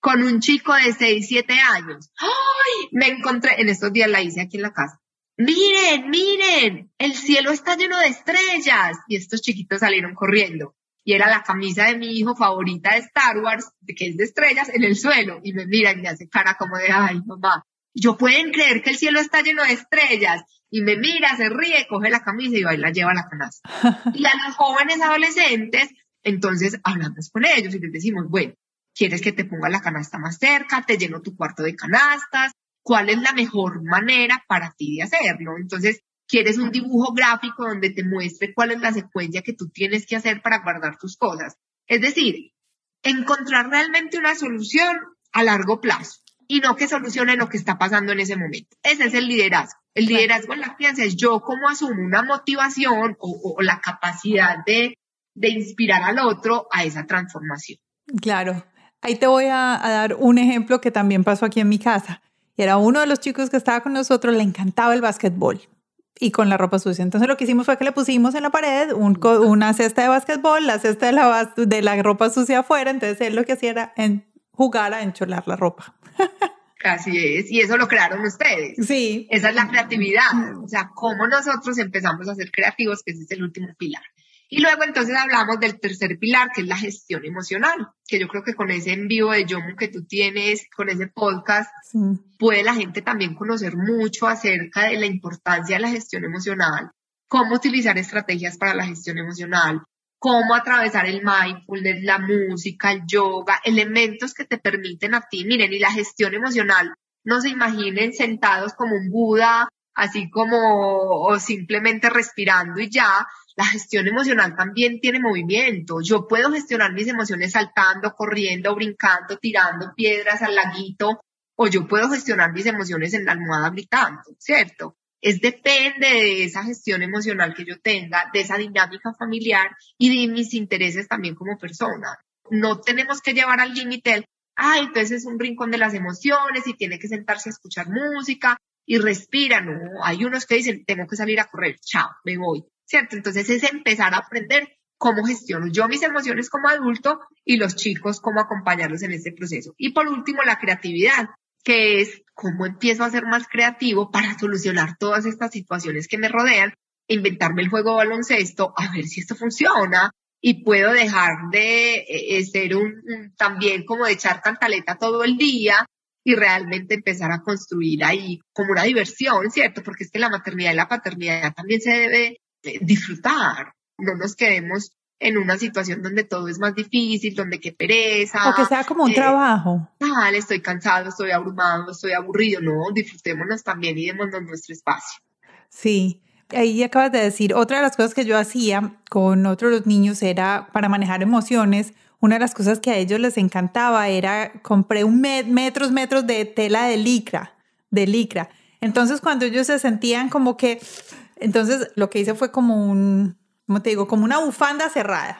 S1: Con un chico de 6, 7 años, ¡ay! Me encontré, en estos días la hice aquí en la casa. Miren, miren, el cielo está lleno de estrellas. Y estos chiquitos salieron corriendo y era la camisa de mi hijo favorita de Star Wars, que es de estrellas, en el suelo. Y me mira y me hace cara como de, ay, mamá, yo pueden creer que el cielo está lleno de estrellas. Y me mira, se ríe, coge la camisa y va y la lleva a la canasta. y a los jóvenes adolescentes, entonces hablamos con ellos y les decimos, bueno, ¿quieres que te ponga la canasta más cerca? ¿Te lleno tu cuarto de canastas? ¿Cuál es la mejor manera para ti de hacerlo? Entonces, quieres un dibujo gráfico donde te muestre cuál es la secuencia que tú tienes que hacer para guardar tus cosas. Es decir, encontrar realmente una solución a largo plazo y no que solucione lo que está pasando en ese momento. Ese es el liderazgo. El liderazgo en la crianza es yo como asumo una motivación o, la capacidad de, inspirar al otro a esa transformación.
S2: Claro. Ahí te voy a, a dar un ejemplo que también pasó aquí en mi casa. Y era uno de los chicos que estaba con nosotros, le encantaba el básquetbol y con la ropa sucia. Entonces lo que hicimos fue que le pusimos en la pared una cesta de básquetbol, la cesta de la, de la ropa sucia afuera. Entonces él lo que hacía era en, jugar a encholar la ropa.
S1: Así es, y eso lo crearon ustedes.
S2: Sí.
S1: Esa es la creatividad, o sea, cómo nosotros empezamos a ser creativos, que ese es el último pilar. Y luego entonces hablamos del tercer pilar, que es la gestión emocional, que yo creo que con ese envío de Yomu que tú tienes, con ese podcast, puede la gente también conocer mucho acerca de la importancia de la gestión emocional, cómo utilizar estrategias para la gestión emocional, cómo atravesar el mindfulness, la música, el yoga, elementos que te permiten a ti, miren, y la gestión emocional, no se imaginen sentados como un Buda, así como o simplemente respirando y ya, la gestión emocional también tiene movimiento. Yo puedo gestionar mis emociones saltando, corriendo, brincando, tirando piedras al laguito, o yo puedo gestionar mis emociones en la almohada gritando, ¿cierto? Es depende de esa gestión emocional que yo tenga, de esa dinámica familiar y de mis intereses también como persona. No tenemos que llevar al límite el, ah, entonces es un rincón de las emociones y tiene que sentarse a escuchar música y respira. No, hay unos que dicen, tengo que salir a correr, chao, me voy. ¿cierto? Entonces es empezar a aprender cómo gestiono yo mis emociones como adulto y los chicos cómo acompañarlos en este proceso. Y por último, la creatividad, que es cómo empiezo a ser más creativo para solucionar todas estas situaciones que me rodean, inventarme el juego baloncesto, a ver si esto funciona y puedo dejar de eh, eh, ser un, también como de echar cantaleta todo el día y realmente empezar a construir ahí como una diversión, ¿cierto? Porque es que la maternidad y la paternidad también se debe disfrutar, no nos quedemos en una situación donde todo es más difícil, donde qué pereza.
S2: O que sea como un eh, trabajo.
S1: Dale, estoy cansado, estoy abrumado, estoy aburrido. No, disfrutémonos también y démonos nuestro espacio.
S2: Sí, ahí acabas de decir, otra de las cosas que yo hacía con otros los niños era para manejar emociones. Una de las cosas que a ellos les encantaba era, compré un metros, metros de tela de licra, de licra. Entonces cuando ellos se sentían como que entonces lo que hice fue como un, ¿cómo te digo? Como una bufanda cerrada.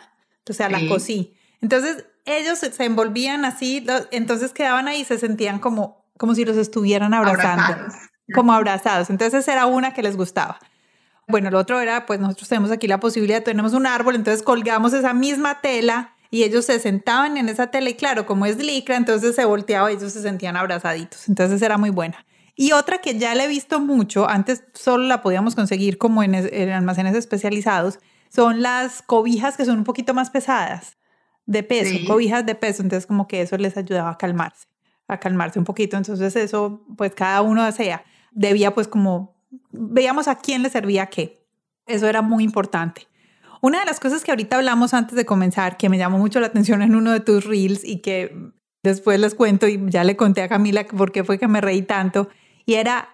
S2: O sea, la cosí. Entonces ellos se envolvían así, entonces quedaban ahí y se sentían como, como si los estuvieran abrazando. Como abrazados. Entonces era una que les gustaba. Bueno, lo otro era, pues nosotros tenemos aquí la posibilidad, tenemos un árbol, entonces colgamos esa misma tela y ellos se sentaban en esa tela y claro, como es licra, entonces se volteaba y ellos se sentían abrazaditos. Entonces era muy buena. Y otra que ya la he visto mucho, antes solo la podíamos conseguir como en, almacenes especializados, son las cobijas que son un poquito más pesadas, de peso, cobijas de peso, entonces como que eso les ayudaba a calmarse, a calmarse un poquito, entonces eso pues cada uno hacía, debía pues como, veíamos a quién le servía qué, eso era muy importante. Una de las cosas que ahorita hablamos antes de comenzar, que me llamó mucho la atención en uno de tus reels y que después les cuento y ya le conté a Camila por qué fue que me reí tanto, y era,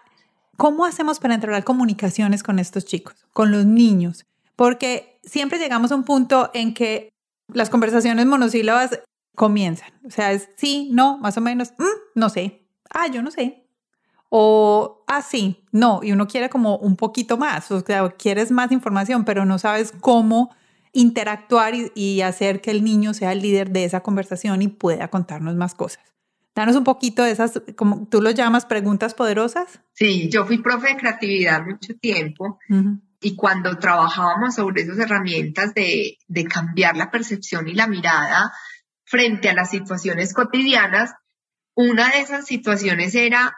S2: ¿cómo hacemos para entrar comunicaciones con estos chicos, con los niños? Porque siempre llegamos a un punto en que las conversaciones monosílabas comienzan. O sea, es sí, no, más o menos, mm, no sé, ah, yo no sé. O, ah, sí, no, y uno quiere como un poquito más, o sea, quieres más información, pero no sabes cómo interactuar y, y hacer que el niño sea el líder de esa conversación y pueda contarnos más cosas. Danos un poquito de esas, como tú lo llamas, preguntas poderosas.
S1: Sí, yo fui profe de creatividad mucho tiempo y cuando trabajábamos sobre esas herramientas de, de cambiar la percepción y la mirada frente a las situaciones cotidianas, una de esas situaciones era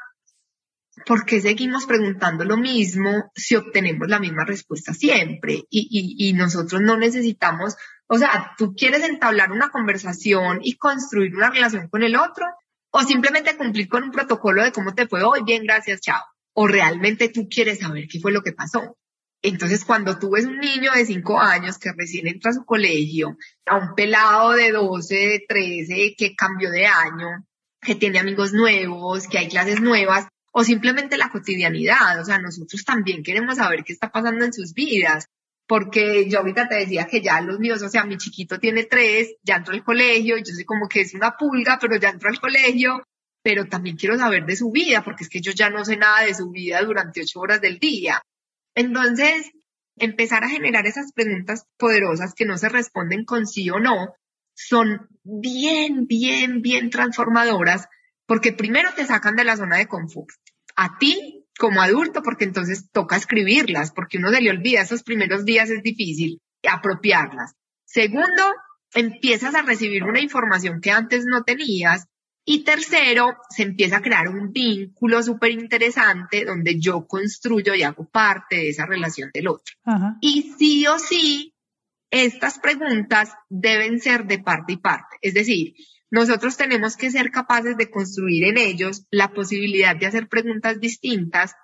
S1: ¿por qué seguimos preguntando lo mismo si obtenemos la misma respuesta siempre? Y, y, y, nosotros no necesitamos, o sea, tú quieres entablar una conversación y construir una relación con el otro, o simplemente cumplir con un protocolo de cómo te fue hoy, bien, gracias, chao. O realmente tú quieres saber qué fue lo que pasó. Entonces, cuando tú ves un niño de 5 años que recién entra a su colegio, a un pelado de 12, de 13, que cambió de año, que tiene amigos nuevos, que hay clases nuevas, o simplemente la cotidianidad, o sea, nosotros también queremos saber qué está pasando en sus vidas porque yo ahorita te decía que ya los míos, o sea, mi chiquito tiene tres, ya entró al colegio, yo sé como que es una pulga, pero ya entró al colegio, pero también quiero saber de su vida, porque es que yo ya no sé nada de su vida durante ocho horas del día. Entonces, empezar a generar esas preguntas poderosas que no se responden con sí o no, son bien, bien, bien transformadoras, porque primero te sacan de la zona de confort. A ti como adulto, porque entonces toca escribirlas, porque uno se le olvida, esos primeros días es difícil apropiarlas. Segundo, empiezas a recibir una información que antes no tenías Y tercero, se empieza a crear un vínculo súper interesante donde yo construyo y hago parte de esa relación del otro. Y sí o sí, estas preguntas deben ser de parte y parte. Es decir, nosotros tenemos que ser capaces de construir en ellos la posibilidad de hacer preguntas distintas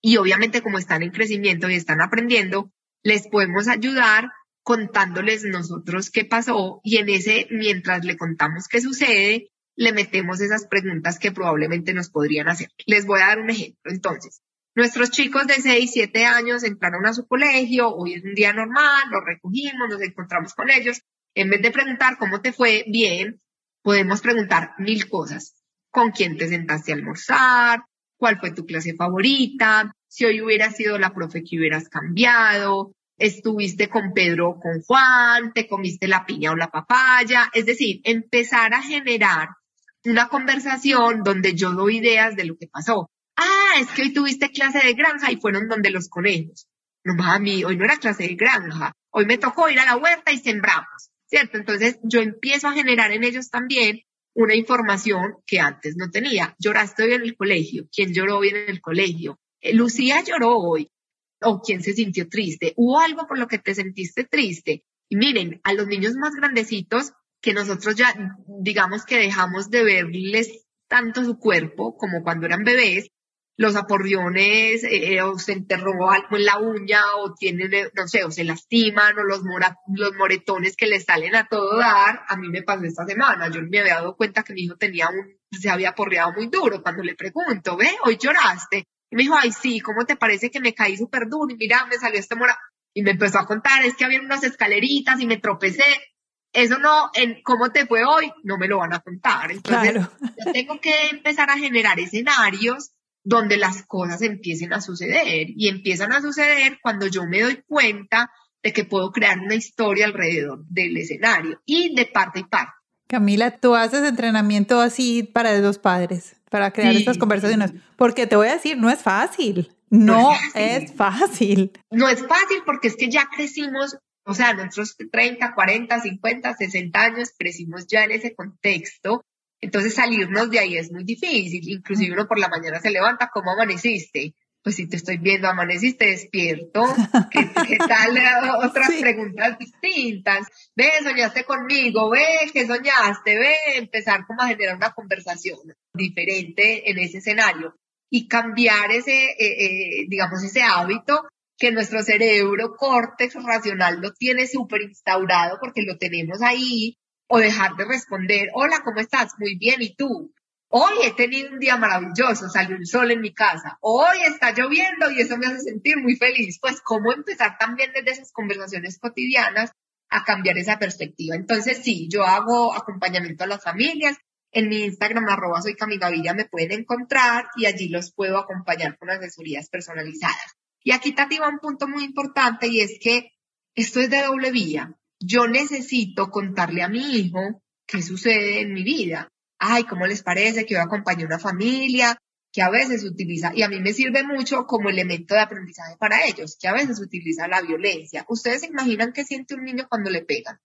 S1: y obviamente como están en crecimiento y están aprendiendo, les podemos ayudar contándoles nosotros qué pasó y en ese, mientras le contamos qué sucede, le metemos esas preguntas que probablemente nos podrían hacer. Les voy a dar un ejemplo. Entonces, nuestros chicos de 6, 7 años entraron a su colegio, hoy es un día normal, los recogimos, nos encontramos con ellos. En vez de preguntar cómo te fue bien, podemos preguntar mil cosas. ¿Con quién te sentaste a almorzar? ¿Cuál fue tu clase favorita? Si hoy hubiera sido la profe que hubieras cambiado, estuviste con Pedro o con Juan, te comiste la piña o la papaya. Es decir, empezar a generar una conversación donde yo doy ideas de lo que pasó. Ah, es que hoy tuviste clase de granja y fueron donde los conejos. No, mami, hoy no era clase de granja. Hoy me tocó ir a la huerta y sembramos. ¿cierto? Entonces yo empiezo a generar en ellos también una información que antes no tenía. Lloraste hoy en el colegio. ¿Quién lloró hoy en el colegio? Eh, Lucía lloró hoy. ¿O quién se sintió triste? ¿Hubo algo por lo que te sentiste triste? Y miren, a los niños más grandecitos que nosotros ya, digamos que dejamos de verles tanto su cuerpo como cuando eran bebés, los aporriones eh, eh, o se enterró algo en la uña o tienen, eh, no sé, o se lastiman o los, los moretones que le salen a todo dar. A mí me pasó esta semana. Yo me había dado cuenta que mi hijo tenía un, se había porreado muy duro. Cuando le pregunto, ve, hoy lloraste. Y me dijo, ay, sí, ¿cómo te parece que me caí súper duro? Y mira, me salió este mora. Y me empezó a contar, es que había unas escaleritas y me tropecé. Eso no, en cómo te fue hoy, no me lo van a contar. Entonces, yo tengo que empezar a generar escenarios donde las cosas empiecen a suceder y empiezan a suceder cuando yo me doy cuenta de que puedo crear una historia alrededor del escenario y de parte y parte.
S2: Camila, tú haces entrenamiento así para los padres, para crear estas conversaciones, porque te voy a decir, no es fácil, no, es, fácil.
S1: No es fácil porque es que ya crecimos, o sea, nuestros 30, 40, 50, 60 años crecimos ya en ese contexto entonces salirnos de ahí es muy difícil. Inclusive uno por la mañana se levanta, ¿cómo amaneciste? Pues si te estoy viendo, amaneciste despierto. ¿Qué, tal? Otras preguntas distintas. Ve, soñaste conmigo, ve, ¿qué soñaste? Ve, empezar como a generar una conversación diferente en ese escenario y cambiar ese, eh, eh, digamos, ese hábito que nuestro cerebro córtex racional lo tiene súper instaurado porque lo tenemos ahí o dejar de responder, hola, ¿cómo estás? Muy bien, ¿y tú? Hoy he tenido un día maravilloso, salió el sol en mi casa, hoy está lloviendo y eso me hace sentir muy feliz. Pues cómo empezar también desde esas conversaciones cotidianas a cambiar esa perspectiva. Entonces sí, yo hago acompañamiento a las familias. En mi Instagram, arroba soy Camigavilla, me pueden encontrar y allí los puedo acompañar con asesorías personalizadas. Y aquí Tati va un punto muy importante y es que esto es de doble vía yo necesito contarle a mi hijo qué sucede en mi vida. Ay, ¿cómo les parece que yo acompañé a una familia que a veces utiliza, y a mí me sirve mucho como elemento de aprendizaje para ellos, que a veces utiliza la violencia. Ustedes se imaginan qué siente un niño cuando le pegan.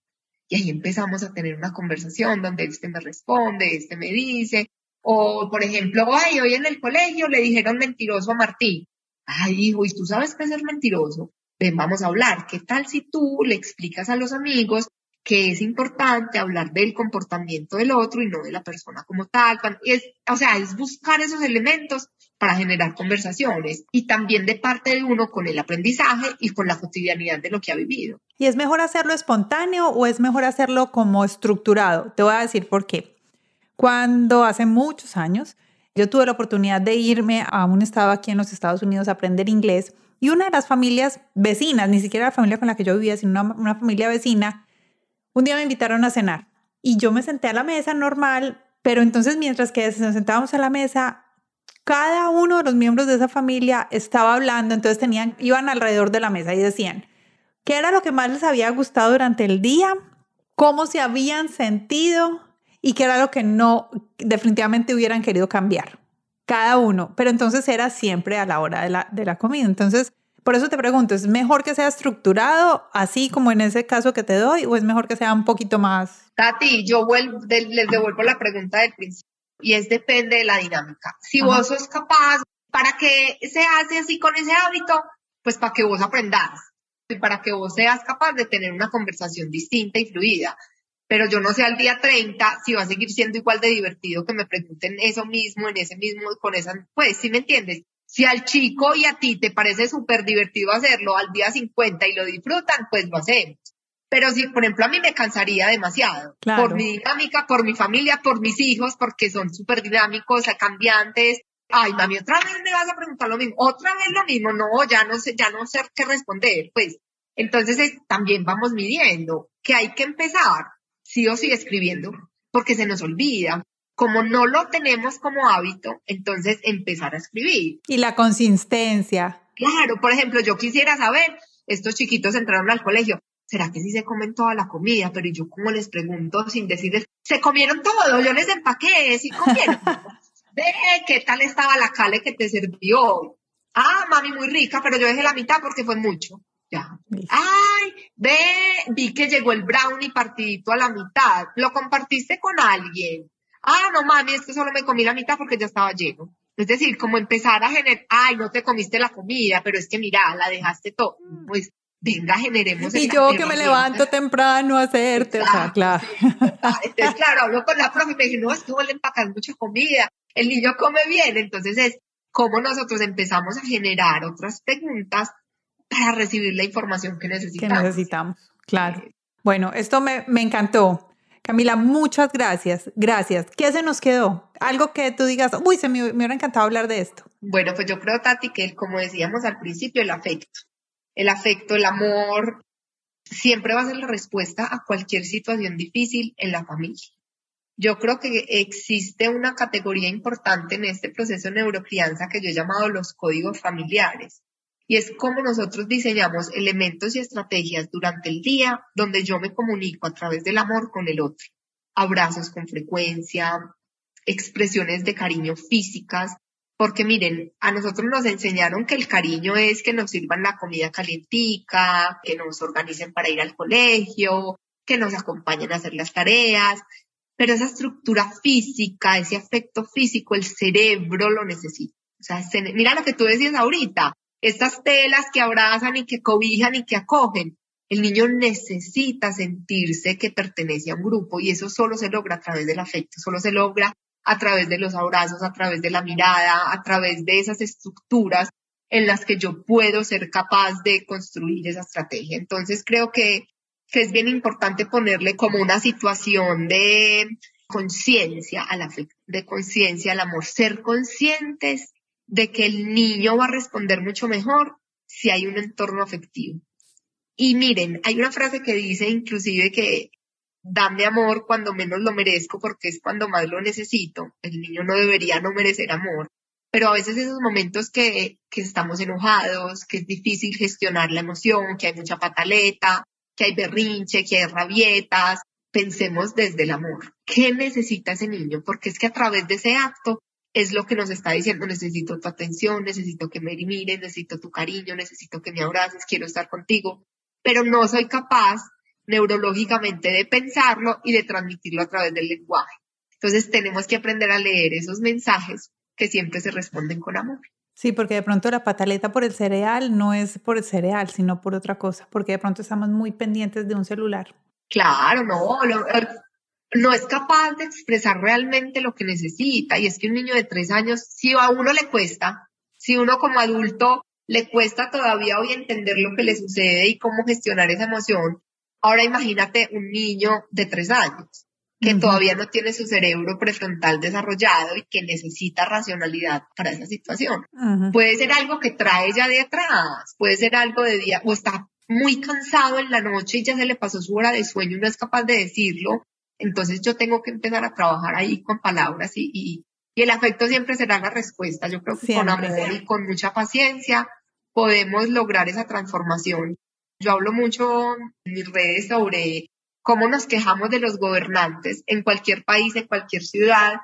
S1: Y ahí empezamos a tener una conversación donde este me responde, este me dice, o por ejemplo, ay, hoy en el colegio le dijeron mentiroso a Martín. Ay, hijo, ¿y tú sabes qué es mentiroso? ven, vamos a hablar. ¿Qué tal si tú le explicas a los amigos que es importante hablar del comportamiento del otro y no de la persona como tal? Es, o sea, es buscar esos elementos para generar conversaciones y también de parte de uno con el aprendizaje y con la cotidianidad de lo que ha vivido.
S2: ¿Y es mejor hacerlo espontáneo o es mejor hacerlo como estructurado? Te voy a decir por qué. Cuando hace muchos años yo tuve la oportunidad de irme a un estado aquí en los Estados Unidos a aprender inglés, y una de las familias vecinas, ni siquiera la familia con la que yo vivía, sino una, familia vecina, un día me invitaron a cenar y yo me senté a la mesa normal, pero entonces mientras que nos sentábamos a la mesa, cada uno de los miembros de esa familia estaba hablando, entonces tenían, iban alrededor de la mesa y decían, ¿qué era lo que más les había gustado durante el día? ¿Cómo se habían sentido? Y qué era lo que no definitivamente hubieran querido cambiar cada uno, pero entonces era siempre a la hora de la, de la comida. Entonces, por eso te pregunto, ¿es mejor que sea estructurado, así como en ese caso que te doy, o es mejor que sea un poquito más?
S1: Tati, yo vuelvo, les devuelvo la pregunta del principio. y es depende de la dinámica. Si vos sos capaz, ¿para que se hace así con ese hábito? Pues para que vos aprendas y para que vos seas capaz de tener una conversación distinta y fluida. Pero yo no sé al día 30 si va a seguir siendo igual de divertido que me pregunten eso mismo, en ese mismo, con esa, pues, ¿sí me entiendes? Si al chico y a ti te parece súper divertido hacerlo al día 50 y lo disfrutan, pues lo hacemos. Pero si, por ejemplo, a mí me cansaría demasiado por mi dinámica, por mi familia, por mis hijos, porque son súper dinámicos, cambiantes. Ay, mami, otra vez me vas a preguntar lo mismo, otra vez lo mismo. No, ya no sé, ya no sé qué responder. Pues, entonces también vamos midiendo que hay que empezar sí o sí escribiendo, porque se nos olvida. Como no lo tenemos como hábito, entonces empezar a escribir.
S2: Y la consistencia.
S1: Claro, por ejemplo, yo quisiera saber, estos chiquitos entraron al colegio, ¿será que sí se comen toda la comida? Pero yo como les pregunto sin decirles, se comieron todo, yo les empaqué, sí comieron. Ve, ¿qué tal estaba la cale que te sirvió? Ah, mami, muy rica, pero yo dejé la mitad porque fue mucho. Ya. Ay, ve, vi que llegó el brownie partidito a la mitad. ¿Lo compartiste con alguien? Ah, no mami, es que solo me comí la mitad porque ya estaba lleno. Es decir, como empezar a generar, ay, no te comiste la comida, pero es que mira, la dejaste todo. Pues venga, generemos.
S2: Y yo que me levanto temprano a hacerte, o sea, claro.
S1: entonces, claro, hablo con la profe y me dije, no, es que vos le empacas mucha comida, el niño come bien, entonces es cómo nosotros empezamos a generar otras preguntas para recibir la información que necesitamos.
S2: Que necesitamos, claro. Bueno, esto me, me encantó. Camila, muchas gracias. Gracias. ¿Qué se nos quedó? Algo que tú digas, uy, se me, me hubiera encantado hablar de esto.
S1: Bueno, pues yo creo, Tati, que como decíamos al principio, el afecto el afecto, el amor, siempre va a ser la respuesta a cualquier situación difícil en la familia. Yo creo que existe una categoría importante en este proceso de neurocrianza que yo he llamado los códigos familiares. Y es cómo nosotros diseñamos elementos y estrategias durante el día donde yo me comunico a través del amor con el otro. Abrazos con frecuencia, expresiones de cariño físicas, porque miren, a nosotros nos enseñaron que el cariño es que nos sirvan la comida calientica, que nos organicen para ir al colegio, que nos acompañen a hacer las tareas, pero esa estructura física, ese afecto físico, el cerebro lo necesita. O sea, mira lo que tú decías ahorita, estas telas que abrazan y que cobijan y que acogen. El niño necesita sentirse que pertenece a un grupo y eso solo se logra a través del afecto, solo se logra a través de los abrazos, a través de la mirada, a través de esas estructuras en las que yo puedo ser capaz de construir esa estrategia. Entonces creo que, es bien importante ponerle como una situación de conciencia al afecto, de conciencia al amor, ser conscientes de que el niño va a responder mucho mejor si hay un entorno afectivo. Y miren, hay una frase que dice inclusive que dame amor cuando menos lo merezco porque es cuando más lo necesito. El niño no debería no merecer amor. Pero a veces esos momentos que, que estamos enojados, que es difícil gestionar la emoción, que hay mucha pataleta, que hay berrinche, que hay rabietas, pensemos desde el amor. ¿Qué necesita ese niño? Porque es que a través de ese acto es lo que nos está diciendo, necesito tu atención, necesito que me mires, necesito tu cariño, necesito que me abraces, quiero estar contigo, pero no soy capaz neurológicamente de pensarlo y de transmitirlo a través del lenguaje. Entonces tenemos que aprender a leer esos mensajes que siempre se responden con amor.
S2: Sí, porque de pronto la pataleta por el cereal no es por el cereal, sino por otra cosa, porque de pronto estamos muy pendientes de un celular.
S1: Claro, no, no, es capaz de expresar realmente lo que necesita. Y es que un niño de tres años, si a uno le cuesta, si uno como adulto le cuesta todavía hoy entender lo que le sucede y cómo gestionar esa emoción, Ahora imagínate un niño de tres años que todavía no tiene su cerebro prefrontal desarrollado y que necesita racionalidad para esa situación. Puede ser algo que trae ya de atrás, puede ser algo de día, o está muy cansado en la noche y ya se le pasó su hora de sueño y no es capaz de decirlo. Entonces yo tengo que empezar a trabajar ahí con palabras y, y, el afecto siempre será la respuesta. Yo creo que con amor y con mucha paciencia podemos lograr esa transformación yo hablo mucho en mis redes sobre cómo nos quejamos de los gobernantes en cualquier país, en cualquier ciudad,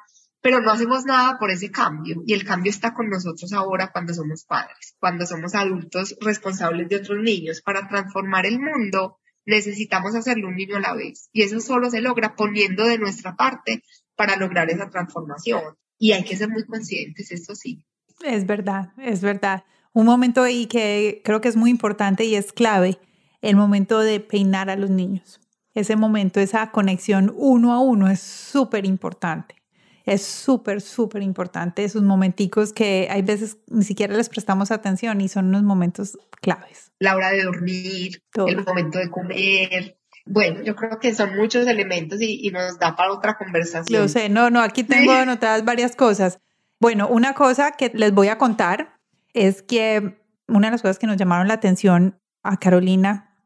S1: pero no hacemos nada por ese cambio. Y el cambio está con nosotros ahora cuando somos padres, cuando somos adultos responsables de otros niños. Para transformar el mundo necesitamos hacerlo un niño a la vez. Y eso solo se logra poniendo de nuestra parte para lograr esa transformación. Y hay que ser muy conscientes, eso sí.
S2: Es verdad, es verdad. Un momento ahí que creo que es muy importante y es clave, el momento de peinar a los niños. Ese momento, esa conexión uno a uno es súper importante. Es súper, súper importante esos momenticos que hay veces ni siquiera les prestamos atención y son unos momentos claves.
S1: La hora de dormir, el momento de comer, bueno, yo creo que son muchos elementos y, nos da para otra conversación.
S2: Yo sé, no, no, aquí tengo anotadas varias cosas. Bueno, una cosa que les voy a contar es que una de las cosas que nos llamaron la atención a Carolina,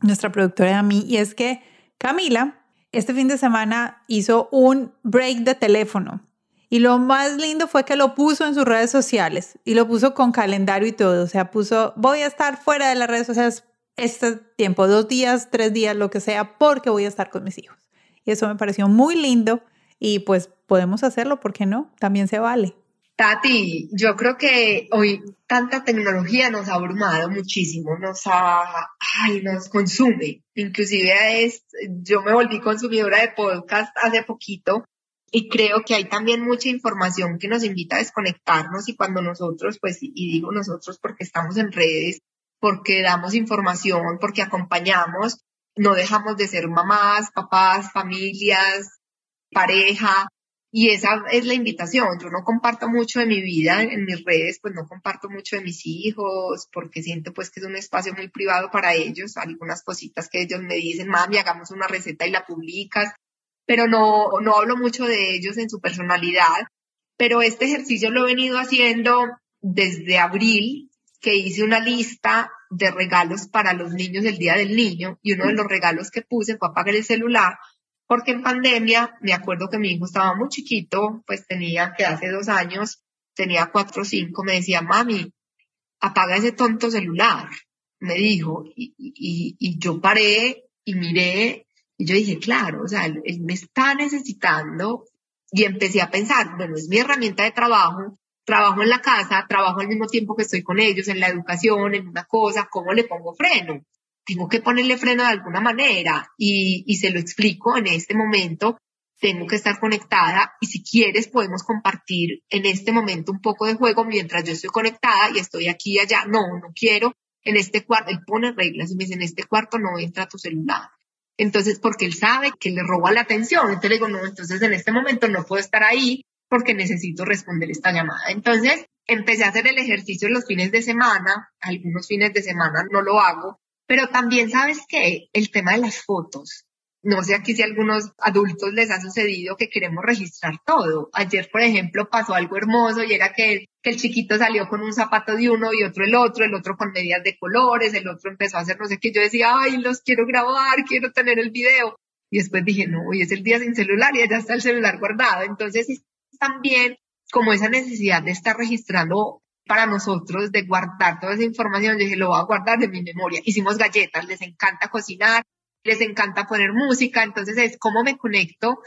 S2: nuestra productora y a mí, y es que Camila este fin de semana hizo un break de teléfono. Y lo más lindo fue que lo puso en sus redes sociales y lo puso con calendario y todo. O sea, puso, voy a estar fuera de las redes sociales este tiempo, dos días, tres días, lo que sea, porque voy a estar con mis hijos. Y eso me pareció muy lindo y pues podemos hacerlo, ¿por qué no? También se vale.
S1: Tati, yo creo que hoy tanta tecnología nos ha abrumado muchísimo, nos ha, ay, nos consume. Inclusive es, yo me volví consumidora de podcast hace poquito y creo que hay también mucha información que nos invita a desconectarnos y cuando nosotros, pues, y digo nosotros porque estamos en redes, porque damos información, porque acompañamos, no dejamos de ser mamás, papás, familias, pareja. Y esa es la invitación. Yo no comparto mucho de mi vida en mis redes, pues no comparto mucho de mis hijos, porque siento pues que es un espacio muy privado para ellos. Algunas cositas que ellos me dicen, mami, hagamos una receta y la publicas, pero no, no hablo mucho de ellos en su personalidad. Pero este ejercicio lo he venido haciendo desde abril que hice una lista de regalos para los niños el Día del Niño y uno de los regalos que puse fue apagar el celular porque en pandemia me acuerdo que mi hijo estaba muy chiquito, pues tenía que hace dos años, tenía cuatro o cinco, me decía, mami, apaga ese tonto celular, me dijo, y, y, y yo paré y miré y yo dije, claro, o sea, él me está necesitando y empecé a pensar, bueno, es mi herramienta de trabajo, trabajo en la casa, trabajo al mismo tiempo que estoy con ellos, en la educación, en una cosa, ¿cómo le pongo freno? Tengo que ponerle freno de alguna manera y, se lo explico en este momento. Tengo que estar conectada y si quieres podemos compartir en este momento un poco de juego mientras yo estoy conectada y estoy aquí y allá. No, no quiero. En este cuarto, él pone reglas y me dice, en este cuarto no entra tu celular. Entonces, porque él sabe que le roba la atención. Entonces le digo, no, entonces en este momento no puedo estar ahí porque necesito responder esta llamada. Entonces, empecé a hacer el ejercicio los fines de semana, algunos fines de semana no lo hago, pero también sabes que el tema de las fotos, no sé aquí si a algunos adultos les ha sucedido que queremos registrar todo. Ayer, por ejemplo, pasó algo hermoso y era que, que el chiquito salió con un zapato de uno y otro el otro, el otro con medias de colores, el otro empezó a hacer no sé qué. Yo decía, ay, los quiero grabar, quiero tener el video. Y después dije, no, hoy es el día sin celular y ya está el celular guardado. Entonces, también como esa necesidad de estar registrando para nosotros, de guardar toda esa información, yo dije, lo voy a guardar de mi memoria. Hicimos galletas, les encanta cocinar, les encanta poner música, entonces es cómo me conecto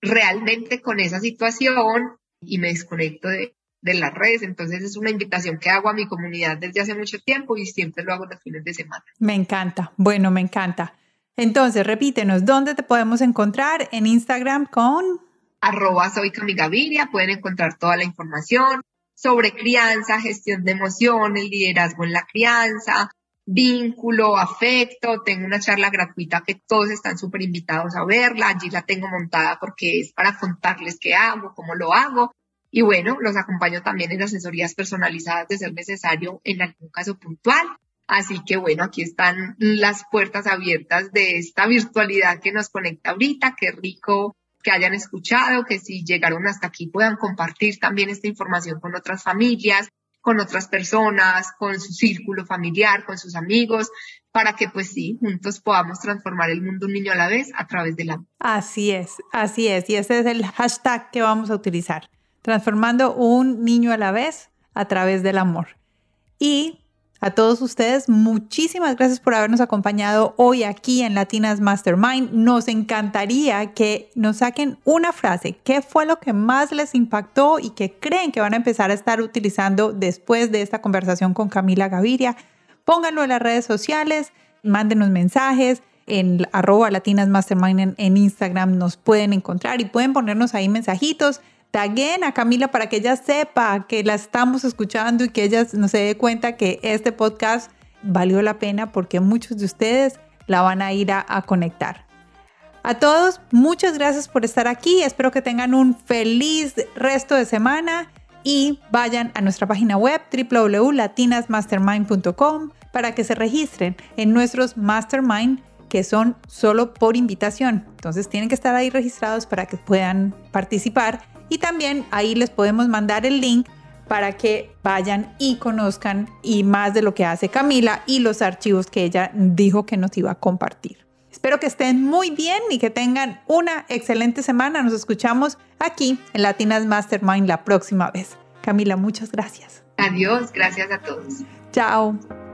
S1: realmente con esa situación y me desconecto de, de las redes. Entonces es una invitación que hago a mi comunidad desde hace mucho tiempo y siempre lo hago los fines de semana.
S2: Me encanta, bueno, me encanta. Entonces, repítenos, ¿dónde te podemos encontrar? En Instagram con
S1: arroba soy Camigaviria, pueden encontrar toda la información sobre crianza, gestión de emociones, liderazgo en la crianza, vínculo, afecto. Tengo una charla gratuita que todos están súper invitados a verla. Allí la tengo montada porque es para contarles qué hago, cómo lo hago. Y bueno, los acompaño también en asesorías personalizadas de ser necesario en algún caso puntual. Así que bueno, aquí están las puertas abiertas de esta virtualidad que nos conecta ahorita. Qué rico que hayan escuchado, que si llegaron hasta aquí puedan compartir también esta información con otras familias, con otras personas, con su círculo familiar, con sus amigos, para que pues sí, juntos podamos transformar el mundo un niño a la vez a través del amor.
S2: Así es, así es. Y ese es el hashtag que vamos a utilizar, transformando un niño a la vez a través del amor. Y a todos ustedes, muchísimas gracias por habernos acompañado hoy aquí en Latinas Mastermind. Nos encantaría que nos saquen una frase. ¿Qué fue lo que más les impactó y que creen que van a empezar a estar utilizando después de esta conversación con Camila Gaviria? Pónganlo en las redes sociales, mándenos mensajes en arroba Latinas Mastermind en, Instagram nos pueden encontrar y pueden ponernos ahí mensajitos. Taguen a Camila para que ella sepa que la estamos escuchando y que ella no se dé cuenta que este podcast valió la pena porque muchos de ustedes la van a ir a conectar. A todos, muchas gracias por estar aquí. Espero que tengan un feliz resto de semana y vayan a nuestra página web www.latinasmastermind.com para que se registren en nuestros mastermind que son solo por invitación. Entonces tienen que estar ahí registrados para que puedan participar y también ahí les podemos mandar el link para que vayan y conozcan y más de lo que hace Camila y los archivos que ella dijo que nos iba a compartir. Espero que estén muy bien y que tengan una excelente semana. Nos escuchamos aquí en Latinas Mastermind la próxima vez. Camila, muchas gracias.
S1: Adiós, gracias a todos.
S2: Chao.